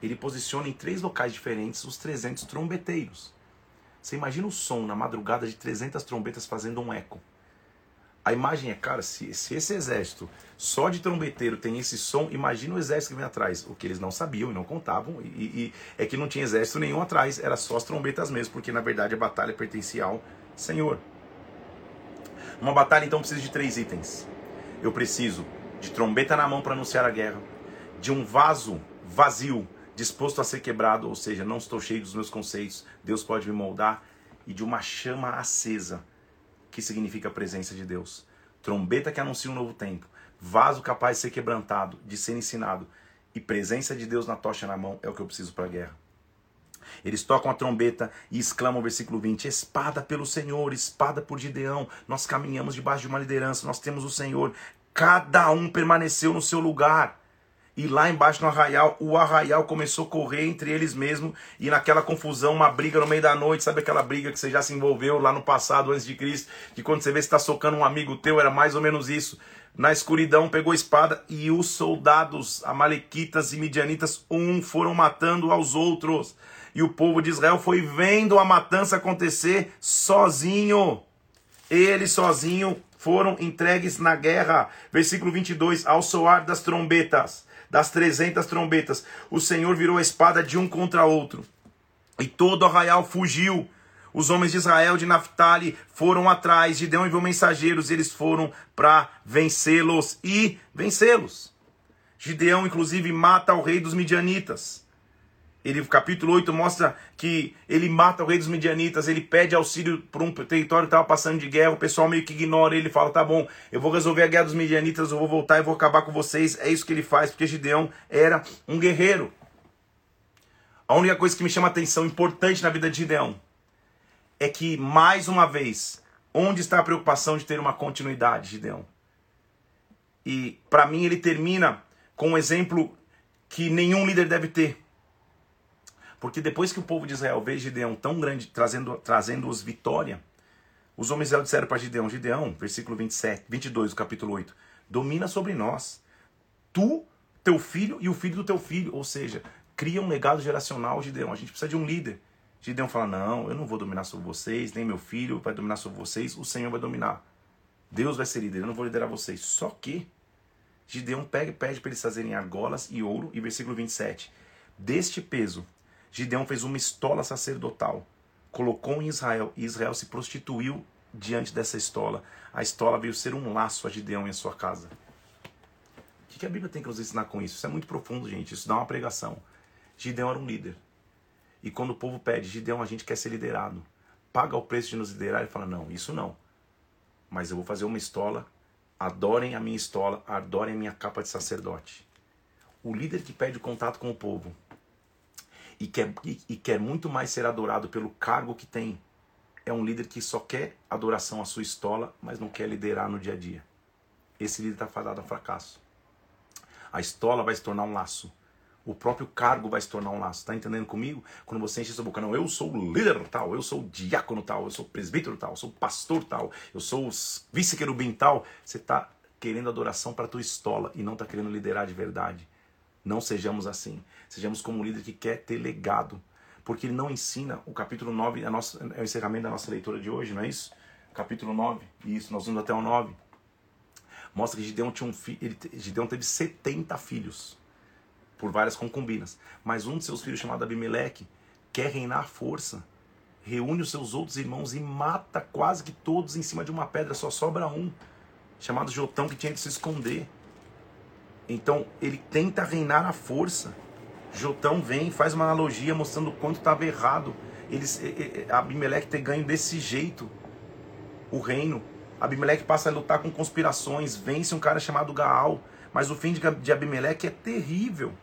Ele posiciona em três locais diferentes os 300 trombeteiros. Você imagina o som na madrugada de 300 trombetas fazendo um eco. A imagem é, cara, se, se esse exército só de trombeteiro tem esse som, imagina o exército que vem atrás. O que eles não sabiam e não contavam, e, e, é que não tinha exército nenhum atrás, era só as trombetas mesmo, porque na verdade a batalha pertencia ao Senhor. Uma batalha então precisa de três itens. Eu preciso de trombeta na mão para anunciar a guerra, de um vaso vazio, disposto a ser quebrado, ou seja, não estou cheio dos meus conceitos, Deus pode me moldar, e de uma chama acesa que significa a presença de Deus. Trombeta que anuncia um novo tempo. Vaso capaz de ser quebrantado, de ser ensinado. E presença de Deus na tocha na mão é o que eu preciso para a guerra. Eles tocam a trombeta e exclamam, versículo 20: Espada pelo Senhor, espada por Gideão. Nós caminhamos debaixo de uma liderança, nós temos o Senhor. Cada um permaneceu no seu lugar. E lá embaixo no arraial, o arraial começou a correr entre eles mesmos. E naquela confusão, uma briga no meio da noite. Sabe aquela briga que você já se envolveu lá no passado, antes de Cristo? Que quando você vê que está socando um amigo teu, era mais ou menos isso. Na escuridão, pegou a espada e os soldados amalequitas e midianitas, um foram matando aos outros. E o povo de Israel foi vendo a matança acontecer sozinho. Ele sozinho foram entregues na guerra. Versículo 22, ao soar das trombetas das trezentas trombetas, o Senhor virou a espada de um contra outro. E todo o arraial fugiu. Os homens de Israel de Naphtali foram atrás, Gideão enviou mensageiros, eles foram para vencê-los e vencê-los. Gideão, inclusive, mata o rei dos midianitas. Ele, capítulo 8 mostra que ele mata o rei dos midianitas, ele pede auxílio para um território que estava passando de guerra, o pessoal meio que ignora ele, fala, tá bom, eu vou resolver a guerra dos midianitas, eu vou voltar e vou acabar com vocês. É isso que ele faz, porque Gideão era um guerreiro. A única coisa que me chama atenção importante na vida de Gideão é que, mais uma vez, onde está a preocupação de ter uma continuidade, Gideão? E para mim ele termina com um exemplo que nenhum líder deve ter porque depois que o povo de Israel vê Gideão tão grande, trazendo, trazendo-os vitória, os homens de Israel disseram para Gideão, Gideão, versículo 27, 22 do capítulo 8, domina sobre nós, tu, teu filho e o filho do teu filho, ou seja, cria um legado geracional, Gideão, a gente precisa de um líder. Gideão fala, não, eu não vou dominar sobre vocês, nem meu filho vai dominar sobre vocês, o Senhor vai dominar. Deus vai ser líder, eu não vou liderar vocês. Só que Gideão pega pede para eles fazerem argolas e ouro, e versículo 27, deste peso Gideão fez uma estola sacerdotal. colocou em Israel e Israel se prostituiu diante dessa estola. A estola veio ser um laço a Gideão em sua casa. O que a Bíblia tem que nos ensinar com isso? Isso é muito profundo, gente. Isso dá uma pregação. Gideão era um líder. E quando o povo pede, Gideão, a gente quer ser liderado. Paga o preço de nos liderar. Ele fala, não, isso não. Mas eu vou fazer uma estola. Adorem a minha estola. Adorem a minha capa de sacerdote. O líder que pede contato com o povo e quer, e, e quer muito mais ser adorado pelo cargo que tem é um líder que só quer adoração à sua estola, mas não quer liderar no dia a dia. Esse líder está fadado a fracasso. A estola vai se tornar um laço. O próprio cargo vai se tornar um laço. Tá entendendo comigo? Quando você enche sua boca, não, eu sou líder tal, eu sou diácono tal, eu sou presbítero tal, eu sou pastor tal, eu sou vice-querubim tal, você está querendo adoração para tua estola e não está querendo liderar de verdade. Não sejamos assim. Sejamos como um líder que quer ter legado. Porque ele não ensina, o capítulo 9 é, é o encerramento da nossa leitura de hoje, não é isso? Capítulo 9, isso, nós vamos até o 9 mostra que Gideão, tinha um fi, ele, Gideão teve 70 filhos, por várias concubinas. Mas um de seus filhos, chamado Abimeleque, quer reinar à força. Reúne os seus outros irmãos e mata quase que todos em cima de uma pedra, só sobra um, chamado Jotão, que tinha que se esconder. Então ele tenta reinar à força. Jotão vem faz uma analogia mostrando o quanto estava errado. Eles, Abimeleque ter ganho desse jeito o reino. Abimeleque passa a lutar com conspirações, vence um cara chamado Gaal. Mas o fim de Abimeleque é terrível.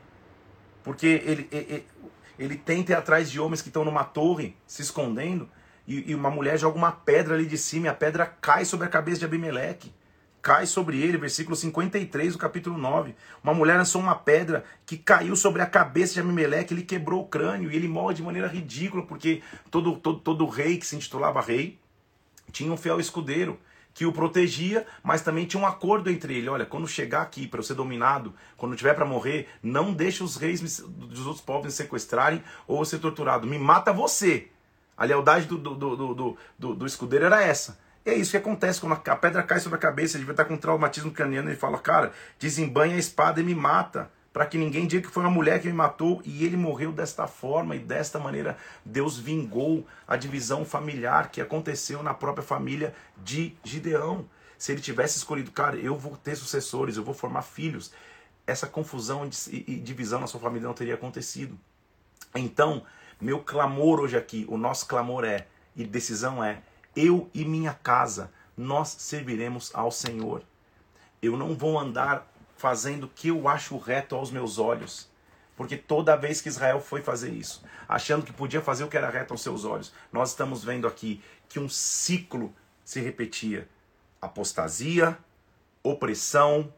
Porque ele, ele, ele tenta ir atrás de homens que estão numa torre, se escondendo, e, e, uma mulher joga uma pedra ali de cima, e a pedra cai sobre a cabeça de Abimeleque. Cai sobre ele, versículo 53 do capítulo 9. Uma mulher lançou uma pedra que caiu sobre a cabeça de Abimeleque, ele quebrou o crânio, e ele morre de maneira ridícula, porque todo, todo, todo rei que se intitulava rei tinha um fiel escudeiro que o protegia, mas também tinha um acordo entre ele. Olha, quando chegar aqui para eu ser dominado, quando tiver para morrer, não deixe os reis dos outros povos me sequestrarem ou ser torturado. Me mata você. A lealdade do, do, do, do, do escudeiro era essa. E é isso que acontece quando a pedra cai sobre a cabeça, ele vai estar com traumatismo craniano, ele fala, cara, desembanha a espada e me mata para que ninguém diga que foi uma mulher que me matou e ele morreu desta forma e desta maneira Deus vingou a divisão familiar que aconteceu na própria família de Gideão. Se ele tivesse escolhido, cara, eu vou ter sucessores, eu vou formar filhos, essa confusão e divisão na sua família não teria acontecido. Então, meu clamor hoje aqui, o nosso clamor é, e decisão é, eu e minha casa, nós serviremos ao Senhor. Eu não vou andar fazendo o que eu acho reto aos meus olhos. Porque toda vez que Israel foi fazer isso, achando que podia fazer o que era reto aos seus olhos, nós estamos vendo aqui que um ciclo se repetia: apostasia, opressão,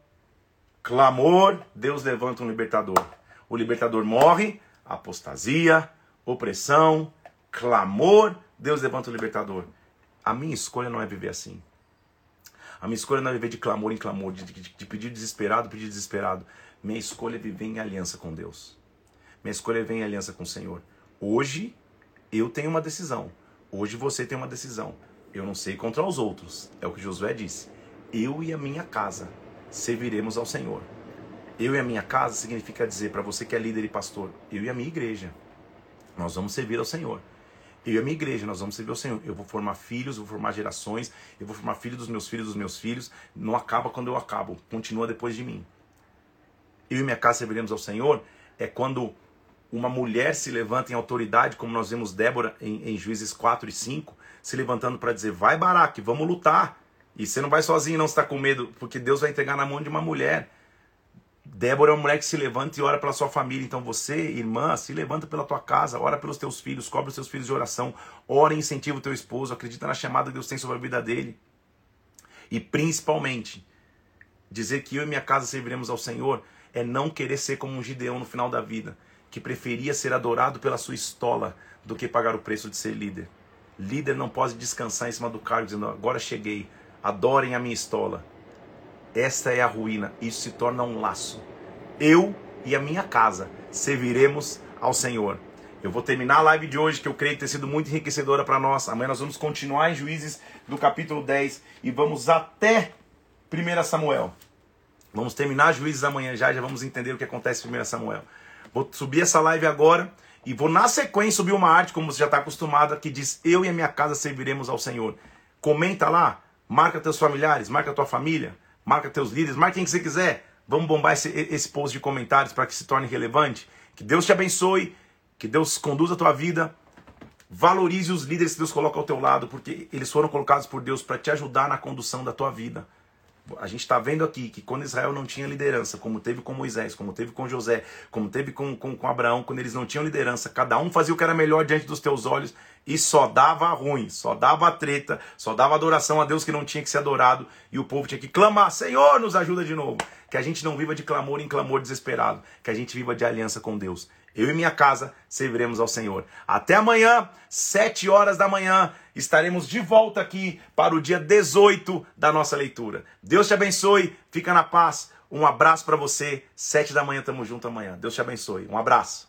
clamor, Deus levanta um libertador. O libertador morre, apostasia, opressão, clamor, Deus levanta o libertador. A minha escolha não é viver assim. A minha escolha não é viver de clamor em clamor, de, de, de pedir desesperado, pedir desesperado. Minha escolha é viver em aliança com Deus. Minha escolha é viver em aliança com o Senhor. Hoje eu tenho uma decisão. Hoje você tem uma decisão. Eu não sei contra os outros. É o que Josué disse. Eu e a minha casa serviremos ao Senhor. Eu e a minha casa significa dizer para você que é líder e pastor, eu e a minha igreja, nós vamos servir ao Senhor. Eu e a minha igreja, nós vamos servir o Senhor. Eu vou formar filhos, vou formar gerações, eu vou formar filhos dos meus filhos, dos meus filhos. Não acaba quando eu acabo, continua depois de mim. Eu e minha casa serviremos ao Senhor é quando uma mulher se levanta em autoridade, como nós vemos Débora em, em Juízes 4 e 5, se levantando para dizer: vai Baraque, vamos lutar. E você não vai sozinho, não está com medo, porque Deus vai entregar na mão de uma mulher. Débora é uma mulher que se levanta e ora pela sua família. Então você, irmã, se levanta pela tua casa, ora pelos teus filhos, cobre os teus filhos de oração, ora e incentiva o teu esposo, acredita na chamada que Deus tem sobre a vida dele. E principalmente, dizer que eu e minha casa serviremos ao Senhor é não querer ser como um Gideão no final da vida, que preferia ser adorado pela sua estola do que pagar o preço de ser líder. Líder não pode descansar em cima do cargo dizendo: agora cheguei, adorem a minha estola. Esta é a ruína. Isso se torna um laço. Eu e a minha casa serviremos ao Senhor. Eu vou terminar a live de hoje, que eu creio ter sido muito enriquecedora para nós. Amanhã nós vamos continuar em Juízes do capítulo 10 e vamos até 1 Samuel. Vamos terminar Juízes amanhã já, já vamos entender o que acontece em 1 Samuel. Vou subir essa live agora E vou na sequência subir uma arte, como você já está acostumado, que diz: Eu e a minha casa serviremos ao Senhor. Comenta lá, marca teus familiares, marca tua família, marca teus líderes, marca quem que você quiser. Vamos bombar esse, esse post de comentários para que se torne relevante. Que Deus te abençoe, que Deus conduza a tua vida. Valorize os líderes que Deus coloca ao teu lado, porque eles foram colocados por Deus para te ajudar na condução da tua vida. A gente está vendo aqui que quando Israel não tinha liderança, como teve com Moisés, como teve com José, como teve com, com, com Abraão, quando eles não tinham liderança, cada um fazia o que era melhor diante dos teus olhos e só dava ruim, só dava treta, só dava adoração a Deus que não tinha que ser adorado e o povo tinha que clamar: Senhor, nos ajuda de novo. Que a gente não viva de clamor em clamor desesperado, que a gente viva de aliança com Deus. Eu e minha casa serviremos ao Senhor. Até amanhã, sete horas da manhã, estaremos de volta aqui para o dia 18 da nossa leitura. Deus te abençoe, fica na paz. Um abraço para você. Sete da manhã, tamo junto amanhã. Deus te abençoe. Um abraço.